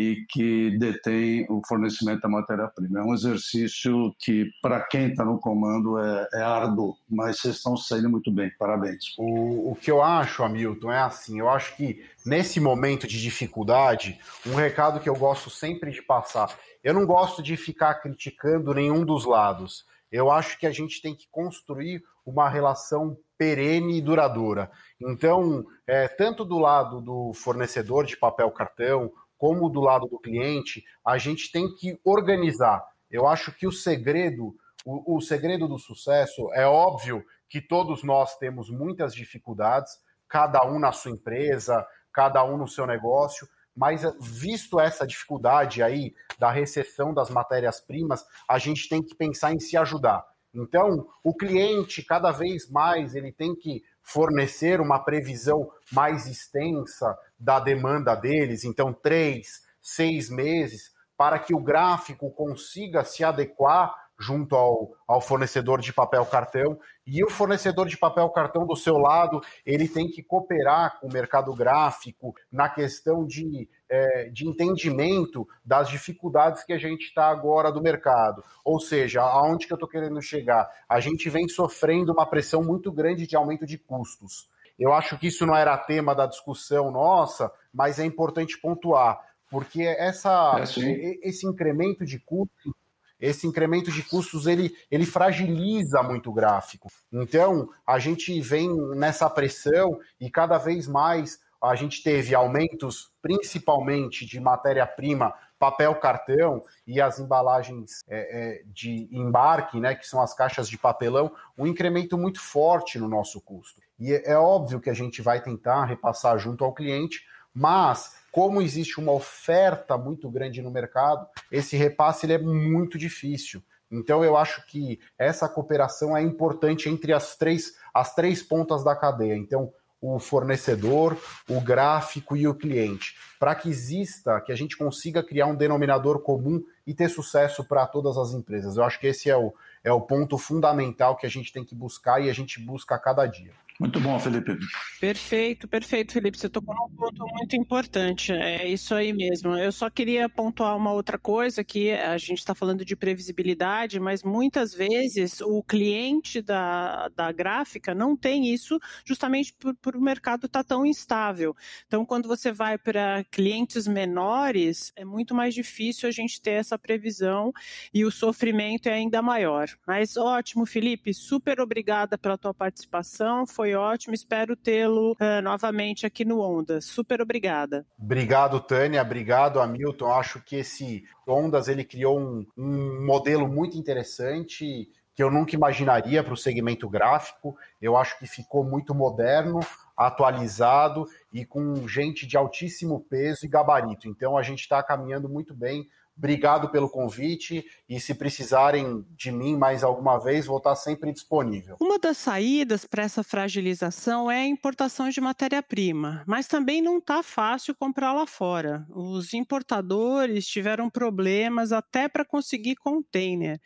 S2: e que detém o fornecimento da matéria-prima. É um exercício que, para quem está no comando, é, é, árduo, mas vocês estão saindo muito bem, parabéns.
S5: O, o que eu acho, Hamilton, é assim: eu acho que nesse momento de dificuldade, um recado que eu gosto sempre de passar, eu não gosto de ficar criticando nenhum dos lados. Eu acho que a gente tem que construir uma relação perene e duradoura. Então, é, tanto do lado do fornecedor de papel cartão, como do lado do cliente, a gente tem que organizar. Eu acho que o segredo, o, o segredo do sucesso é óbvio que todos nós temos muitas dificuldades, cada um na sua empresa, cada um no seu negócio, mas visto essa dificuldade aí da recessão das matérias-primas, a gente tem que pensar em se ajudar. Então, o cliente cada vez mais ele tem que fornecer uma previsão mais extensa da demanda deles, então três, seis meses, para que o gráfico consiga se adequar junto ao, ao fornecedor de papel cartão e o fornecedor de papel cartão do seu lado ele tem que cooperar com o mercado gráfico na questão de, é, de entendimento das dificuldades que a gente está agora do mercado. Ou seja, aonde que eu estou querendo chegar? A gente vem sofrendo uma pressão muito grande de aumento de custos. Eu acho que isso não era tema da discussão nossa, mas é importante pontuar porque essa, é, esse incremento de custo esse incremento de custos ele, ele fragiliza muito o gráfico. Então, a gente vem nessa pressão e cada vez mais a gente teve aumentos, principalmente de matéria-prima, papel cartão e as embalagens é, é, de embarque, né, que são as caixas de papelão, um incremento muito forte no nosso custo. E é, é óbvio que a gente vai tentar repassar junto ao cliente, mas como existe uma oferta muito grande no mercado, esse repasse ele é muito difícil. Então eu acho que essa cooperação é importante entre as três, as três pontas da cadeia. Então, o fornecedor, o gráfico e o cliente, para que exista, que a gente consiga criar um denominador comum e ter sucesso para todas as empresas. Eu acho que esse é o, é o ponto fundamental que a gente tem que buscar e a gente busca a cada dia.
S2: Muito bom, Felipe.
S1: Perfeito, perfeito, Felipe. Você tocou num ponto muito importante. É isso aí mesmo. Eu só queria pontuar uma outra coisa que a gente está falando de previsibilidade, mas muitas vezes o cliente da, da gráfica não tem isso justamente por, por o mercado estar tá tão instável. Então, quando você vai para clientes menores, é muito mais difícil a gente ter essa previsão e o sofrimento é ainda maior. Mas ótimo, Felipe. Super obrigada pela tua participação. Foi foi ótimo. Espero tê-lo uh, novamente aqui no Ondas. Super obrigada.
S5: Obrigado, Tânia. Obrigado, Hamilton. Acho que esse Ondas ele criou um, um modelo muito interessante que eu nunca imaginaria para o segmento gráfico. Eu acho que ficou muito moderno, atualizado e com gente de altíssimo peso e gabarito. Então a gente está caminhando muito bem Obrigado pelo convite e se precisarem de mim mais alguma vez, vou estar sempre disponível.
S1: Uma das saídas para essa fragilização é a importação de matéria-prima, mas também não está fácil comprar lá fora. Os importadores tiveram problemas até para conseguir container.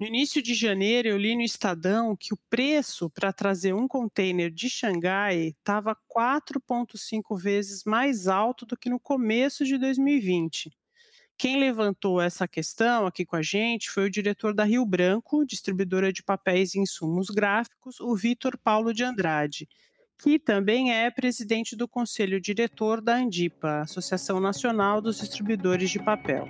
S1: No início de janeiro, eu li no Estadão que o preço para trazer um container de Xangai estava 4,5 vezes mais alto do que no começo de 2020. Quem levantou essa questão aqui com a gente foi o diretor da Rio Branco, distribuidora de papéis e insumos gráficos, o Vitor Paulo de Andrade, que também é presidente do conselho diretor da Andipa, Associação Nacional dos Distribuidores de Papel.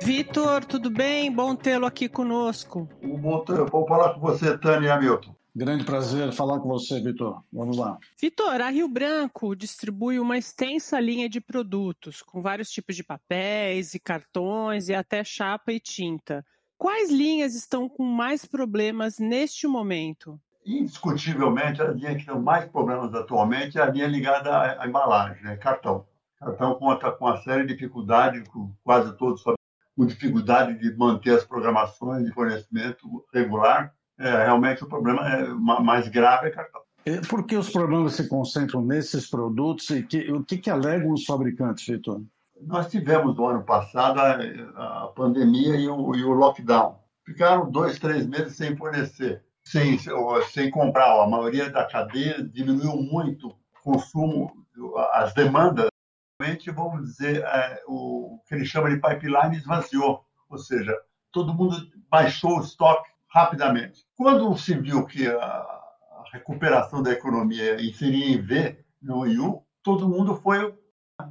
S1: Vitor, tudo bem? Bom tê-lo aqui conosco.
S6: Vou falar com você, Tânia Hamilton.
S2: Grande prazer falar com você, Vitor. Vamos lá.
S1: Vitor, a Rio Branco distribui uma extensa linha de produtos, com vários tipos de papéis e cartões e até chapa e tinta. Quais linhas estão com mais problemas neste momento?
S6: Indiscutivelmente, a linha que tem mais problemas atualmente é a linha ligada à embalagem, né? cartão. Cartão conta com uma série de dificuldades, quase todos com dificuldade de manter as programações de fornecimento regular é, realmente o problema é mais grave é cartão.
S2: Por que os problemas se concentram nesses produtos e que, o que, que alegam os fabricantes, Vitor?
S6: Nós tivemos no ano passado a, a pandemia e o, e o, lockdown. Ficaram dois, três meses sem fornecer, sem, sem comprar. A maioria da cadeia diminuiu muito o consumo, as demandas. Realmente, vamos dizer, é, o que ele chama de pipeline esvaziou. Ou seja, todo mundo baixou o estoque rapidamente. Quando se viu que a recuperação da economia seria em V, no IU, todo mundo foi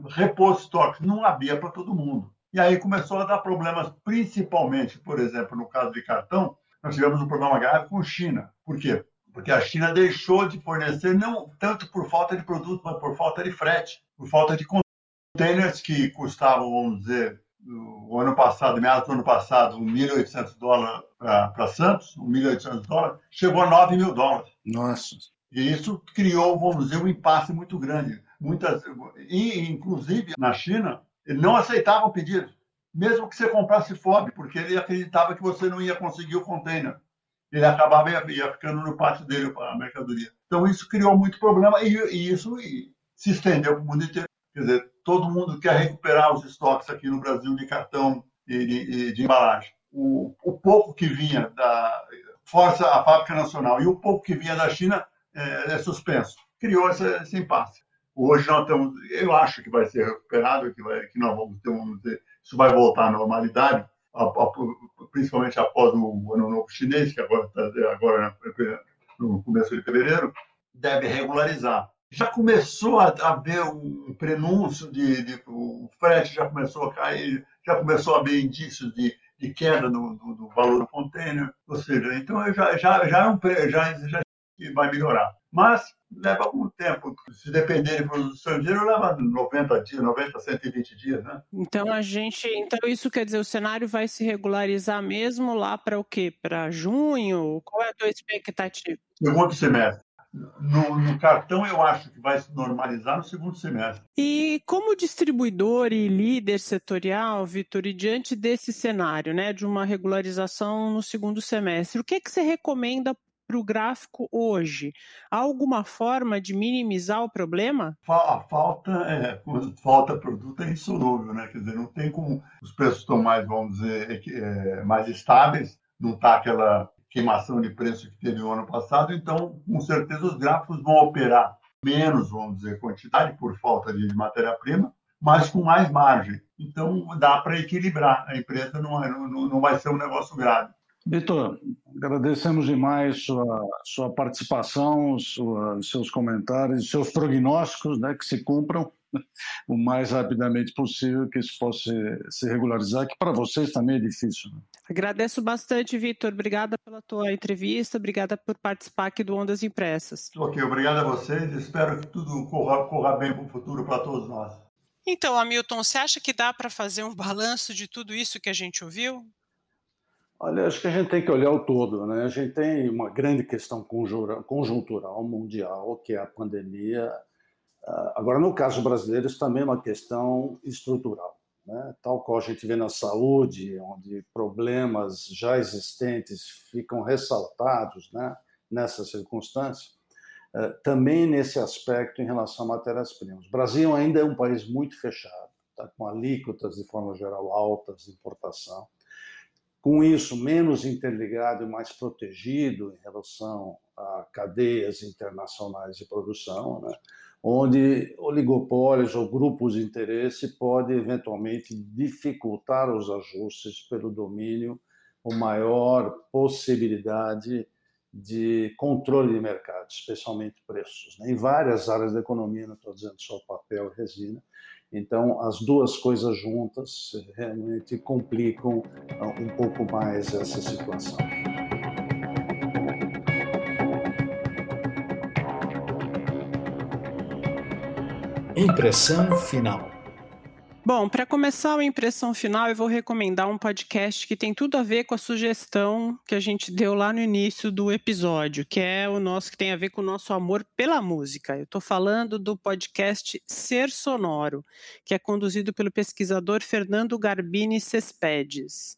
S6: repor estoques, não havia para todo mundo. E aí começou a dar problemas, principalmente, por exemplo, no caso de cartão, nós tivemos um problema grave com a China. Por quê? Porque a China deixou de fornecer, não tanto por falta de produto, mas por falta de frete, por falta de containers que custavam, vamos dizer, o ano passado, meados do ano passado, 1.800 dólares para Santos, 1.800 dólares, chegou a 9 mil dólares.
S2: Nossa.
S6: E isso criou, vamos dizer, um impasse muito grande. Muitas, e, inclusive, na China, não aceitavam pedidos, mesmo que você comprasse FOB, porque ele acreditava que você não ia conseguir o container. Ele acabava ia, ficando no pátio dele para a mercadoria. Então, isso criou muito problema e, e isso e se estendeu para o mundo inteiro. Quer dizer, todo mundo quer recuperar os estoques aqui no Brasil de cartão e de, de embalagem. O, o, pouco que vinha da Força, a Fábrica Nacional, e o pouco que vinha da China é, é suspenso. Criou esse, esse, impasse. Hoje nós estamos, eu acho que vai ser recuperado, que, vai, que nós vamos ter, vamos ter, isso vai voltar à normalidade, a, a, principalmente após o Ano Novo Chinês, que agora, tá, agora no começo de fevereiro, deve regularizar já começou a haver um prenúncio de, de, o frete já começou a cair, já começou a haver indícios de, de queda do, do, do, valor do container, ou seja, então já já já, é um, já, já vai melhorar. Mas leva algum tempo. Se depender de produção estrangeira, leva 90 dias, 90, 120 dias, né?
S1: Então a gente, então isso quer dizer o cenário vai se regularizar mesmo lá para o quê? Para junho? Qual é a tua expectativa?
S6: Segundo semestre. No, no, cartão, eu acho que vai se normalizar no segundo semestre.
S1: E como distribuidor e líder setorial, Vitor, e diante desse cenário, né, de uma regularização no segundo semestre, o que, é que você recomenda para o gráfico hoje? Há alguma forma de minimizar o problema?
S6: A falta, é, falta produto é insolúvel, né? Quer dizer, não tem como os preços estão mais, vamos dizer, é, mais estáveis, não está aquela queimação de preço que teve no ano passado, então, com certeza, os gráficos vão operar menos, vamos dizer, quantidade por falta de matéria-prima, mas com mais margem. Então, dá para equilibrar. A empresa não, é, não, não vai ser um negócio grave.
S2: Vitor, agradecemos demais sua, sua participação, sua, seus comentários, seus prognósticos, né, que se cumpram o mais rapidamente possível, que isso possa se, regularizar, que para vocês também é difícil. Né?
S1: Agradeço bastante, Vitor. Obrigada pela tua entrevista, obrigada por participar aqui do Ondas Impressas.
S6: Ok, obrigado a vocês. Espero que tudo corra, corra bem para o futuro para todos nós.
S1: Então, Hamilton, você acha que dá para fazer um balanço de tudo isso que a gente ouviu?
S2: Olha, acho que a gente tem que olhar o todo. Né? A gente tem uma grande questão conjuntural mundial, que é a pandemia. Ah, agora, no caso brasileiro, isso também é uma questão estrutural. Né? Tal qual a gente vê na saúde, onde problemas já existentes ficam ressaltados né? nessa circunstância, eh, também nesse aspecto em relação a matérias-primas. O Brasil ainda é um país muito fechado, tá? com alíquotas, de forma geral, altas de importação com isso menos interligado e mais protegido em relação a cadeias internacionais de produção, né? Onde oligopólios ou grupos de interesse podem eventualmente dificultar os ajustes pelo domínio ou maior possibilidade de controle de mercado, especialmente preços. Né? Em várias áreas da economia, não estou dizendo só papel e resina, então, as duas coisas juntas realmente complicam ah, um pouco mais essa situação.
S7: Impressão final.
S1: Bom, para começar a impressão final, eu vou recomendar um podcast que tem tudo a ver com a sugestão que a gente deu lá no início do episódio, que é o nosso que tem a ver com o nosso amor pela música. Eu estou falando do podcast Ser Sonoro, que é conduzido pelo pesquisador Fernando Garbini Cespedes.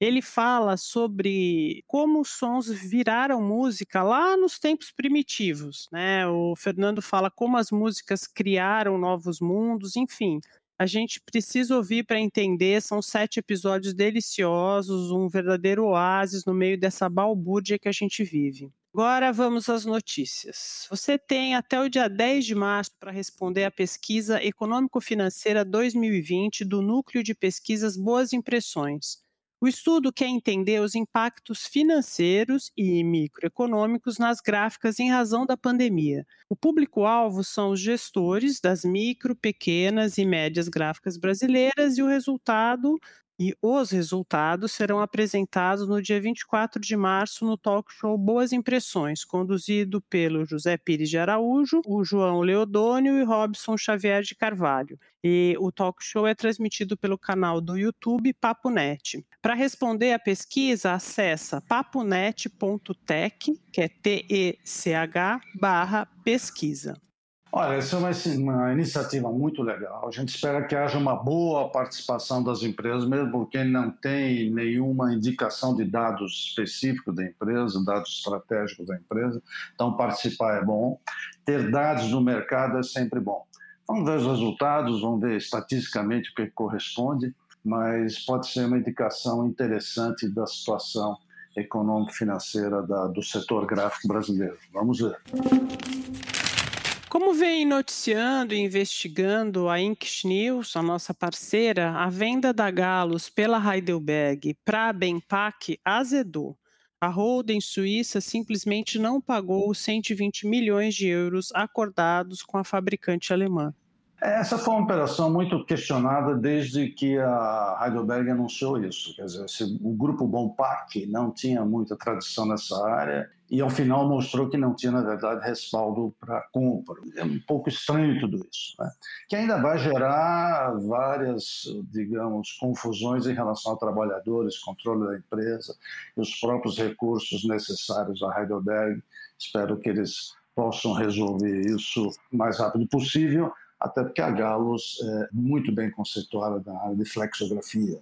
S1: Ele fala sobre como os sons viraram música lá nos tempos primitivos, né? O Fernando fala como as músicas criaram novos mundos, enfim a gente precisa ouvir para entender. São sete episódios deliciosos, um verdadeiro oásis no meio dessa balbúrdia que a gente vive. Agora vamos às notícias. Você tem até o dia 10 de março para responder à pesquisa econômico-financeira 2020 do Núcleo de Pesquisas Boas Impressões. O estudo quer entender os impactos financeiros e microeconômicos nas gráficas em razão da pandemia. O público-alvo são os gestores das micro, pequenas e médias gráficas brasileiras e o resultado e os resultados serão apresentados no dia 24 de março no talk show Boas Impressões, conduzido pelo José Pires de Araújo, o João Leodônio e Robson Xavier de Carvalho. E o talk show é transmitido pelo canal do YouTube Papo Net. Para responder à pesquisa, acessa paponet.tech, que é T-E-C-H, barra pesquisa.
S2: Olha, essa é uma, uma, iniciativa muito legal. A gente espera que haja uma boa participação das empresas, mesmo porque não tem nenhuma indicação de dados específicos da empresa, dados estratégicos da empresa. Então, participar é bom. Ter dados no mercado é sempre bom. Vamos ver os resultados, vamos ver estatisticamente o que corresponde, mas pode ser uma indicação interessante da situação econômico-financeira do setor gráfico brasileiro. Vamos ver.
S1: Como vem noticiando e investigando a Inks News, a nossa parceira, a venda da Galos pela Heidelberg para a Benpac azedou. a Holden Suíça simplesmente não pagou os 120 milhões de euros acordados com a fabricante alemã.
S2: Essa foi uma operação muito questionada desde que a Heidelberg anunciou isso. Quer dizer, o grupo Bompac não tinha muita tradição nessa área e, ao final, mostrou que não tinha, na verdade, respaldo para compra. É um pouco estranho tudo isso, né? que ainda vai gerar várias, digamos, confusões em relação a trabalhadores, controle da empresa e os próprios recursos necessários à Heidelberg. Espero que eles possam resolver isso o mais rápido possível até porque a Galos é muito bem conceituada na área de flexografia.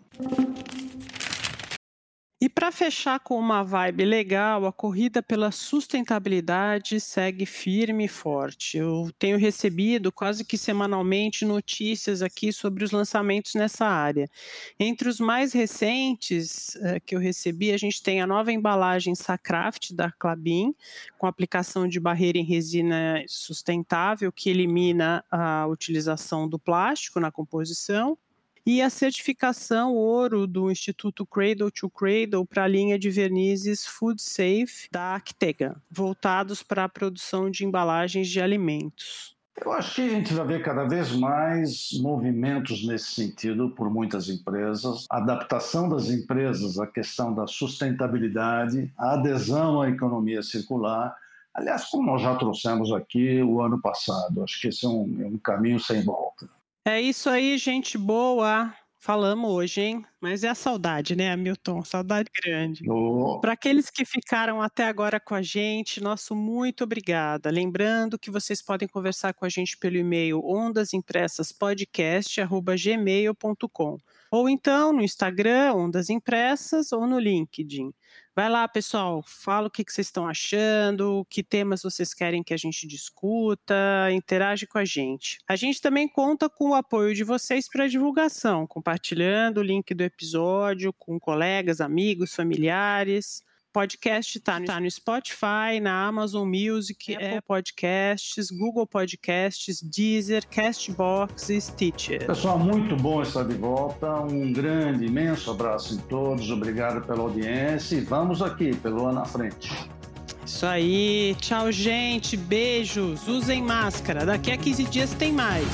S1: E para fechar com uma vibe legal, a corrida pela sustentabilidade segue firme e forte. Eu tenho recebido quase que semanalmente notícias aqui sobre os lançamentos nessa área. Entre os mais recentes eh, que eu recebi, a gente tem a nova embalagem Sacraft da Clabin, com aplicação de barreira em resina sustentável que elimina a utilização do plástico na composição e a certificação ouro do Instituto Cradle to Cradle para a linha de vernizes Food Safe da Actega, voltados para a produção de embalagens de alimentos.
S2: Eu acho que a gente vai ver cada vez mais movimentos nesse sentido por muitas empresas, adaptação das empresas à questão da sustentabilidade, a adesão à economia circular. Aliás, como nós já trouxemos aqui o ano passado, acho que esse é um, é um caminho sem volta.
S1: É isso aí, gente boa. Falamos hoje, hein? Mas é a saudade, né, Hamilton? Saudade grande.
S2: Oh.
S1: Para aqueles que ficaram até agora com a gente, nosso muito obrigada. Lembrando que vocês podem conversar com a gente pelo e-mail ondasimpressaspodcast.gmail.com ou então no Instagram, Ondas Impressas, ou no LinkedIn. Vai lá, pessoal, fala o que, que vocês estão achando, que temas vocês querem que a gente discuta, interage com a gente. A gente também conta com o apoio de vocês para divulgação, compartilhando o link do episódio com colegas, amigos, familiares podcast está no, tá no Spotify, na Amazon Music, Apple Podcasts, Google Podcasts, Deezer, Castbox e Stitcher.
S2: Pessoal, muito bom estar de volta. Um grande, imenso abraço em todos. Obrigado pela audiência e vamos aqui pelo ano à frente.
S1: Isso aí. Tchau, gente. Beijos. Usem máscara. Daqui a 15 dias tem mais.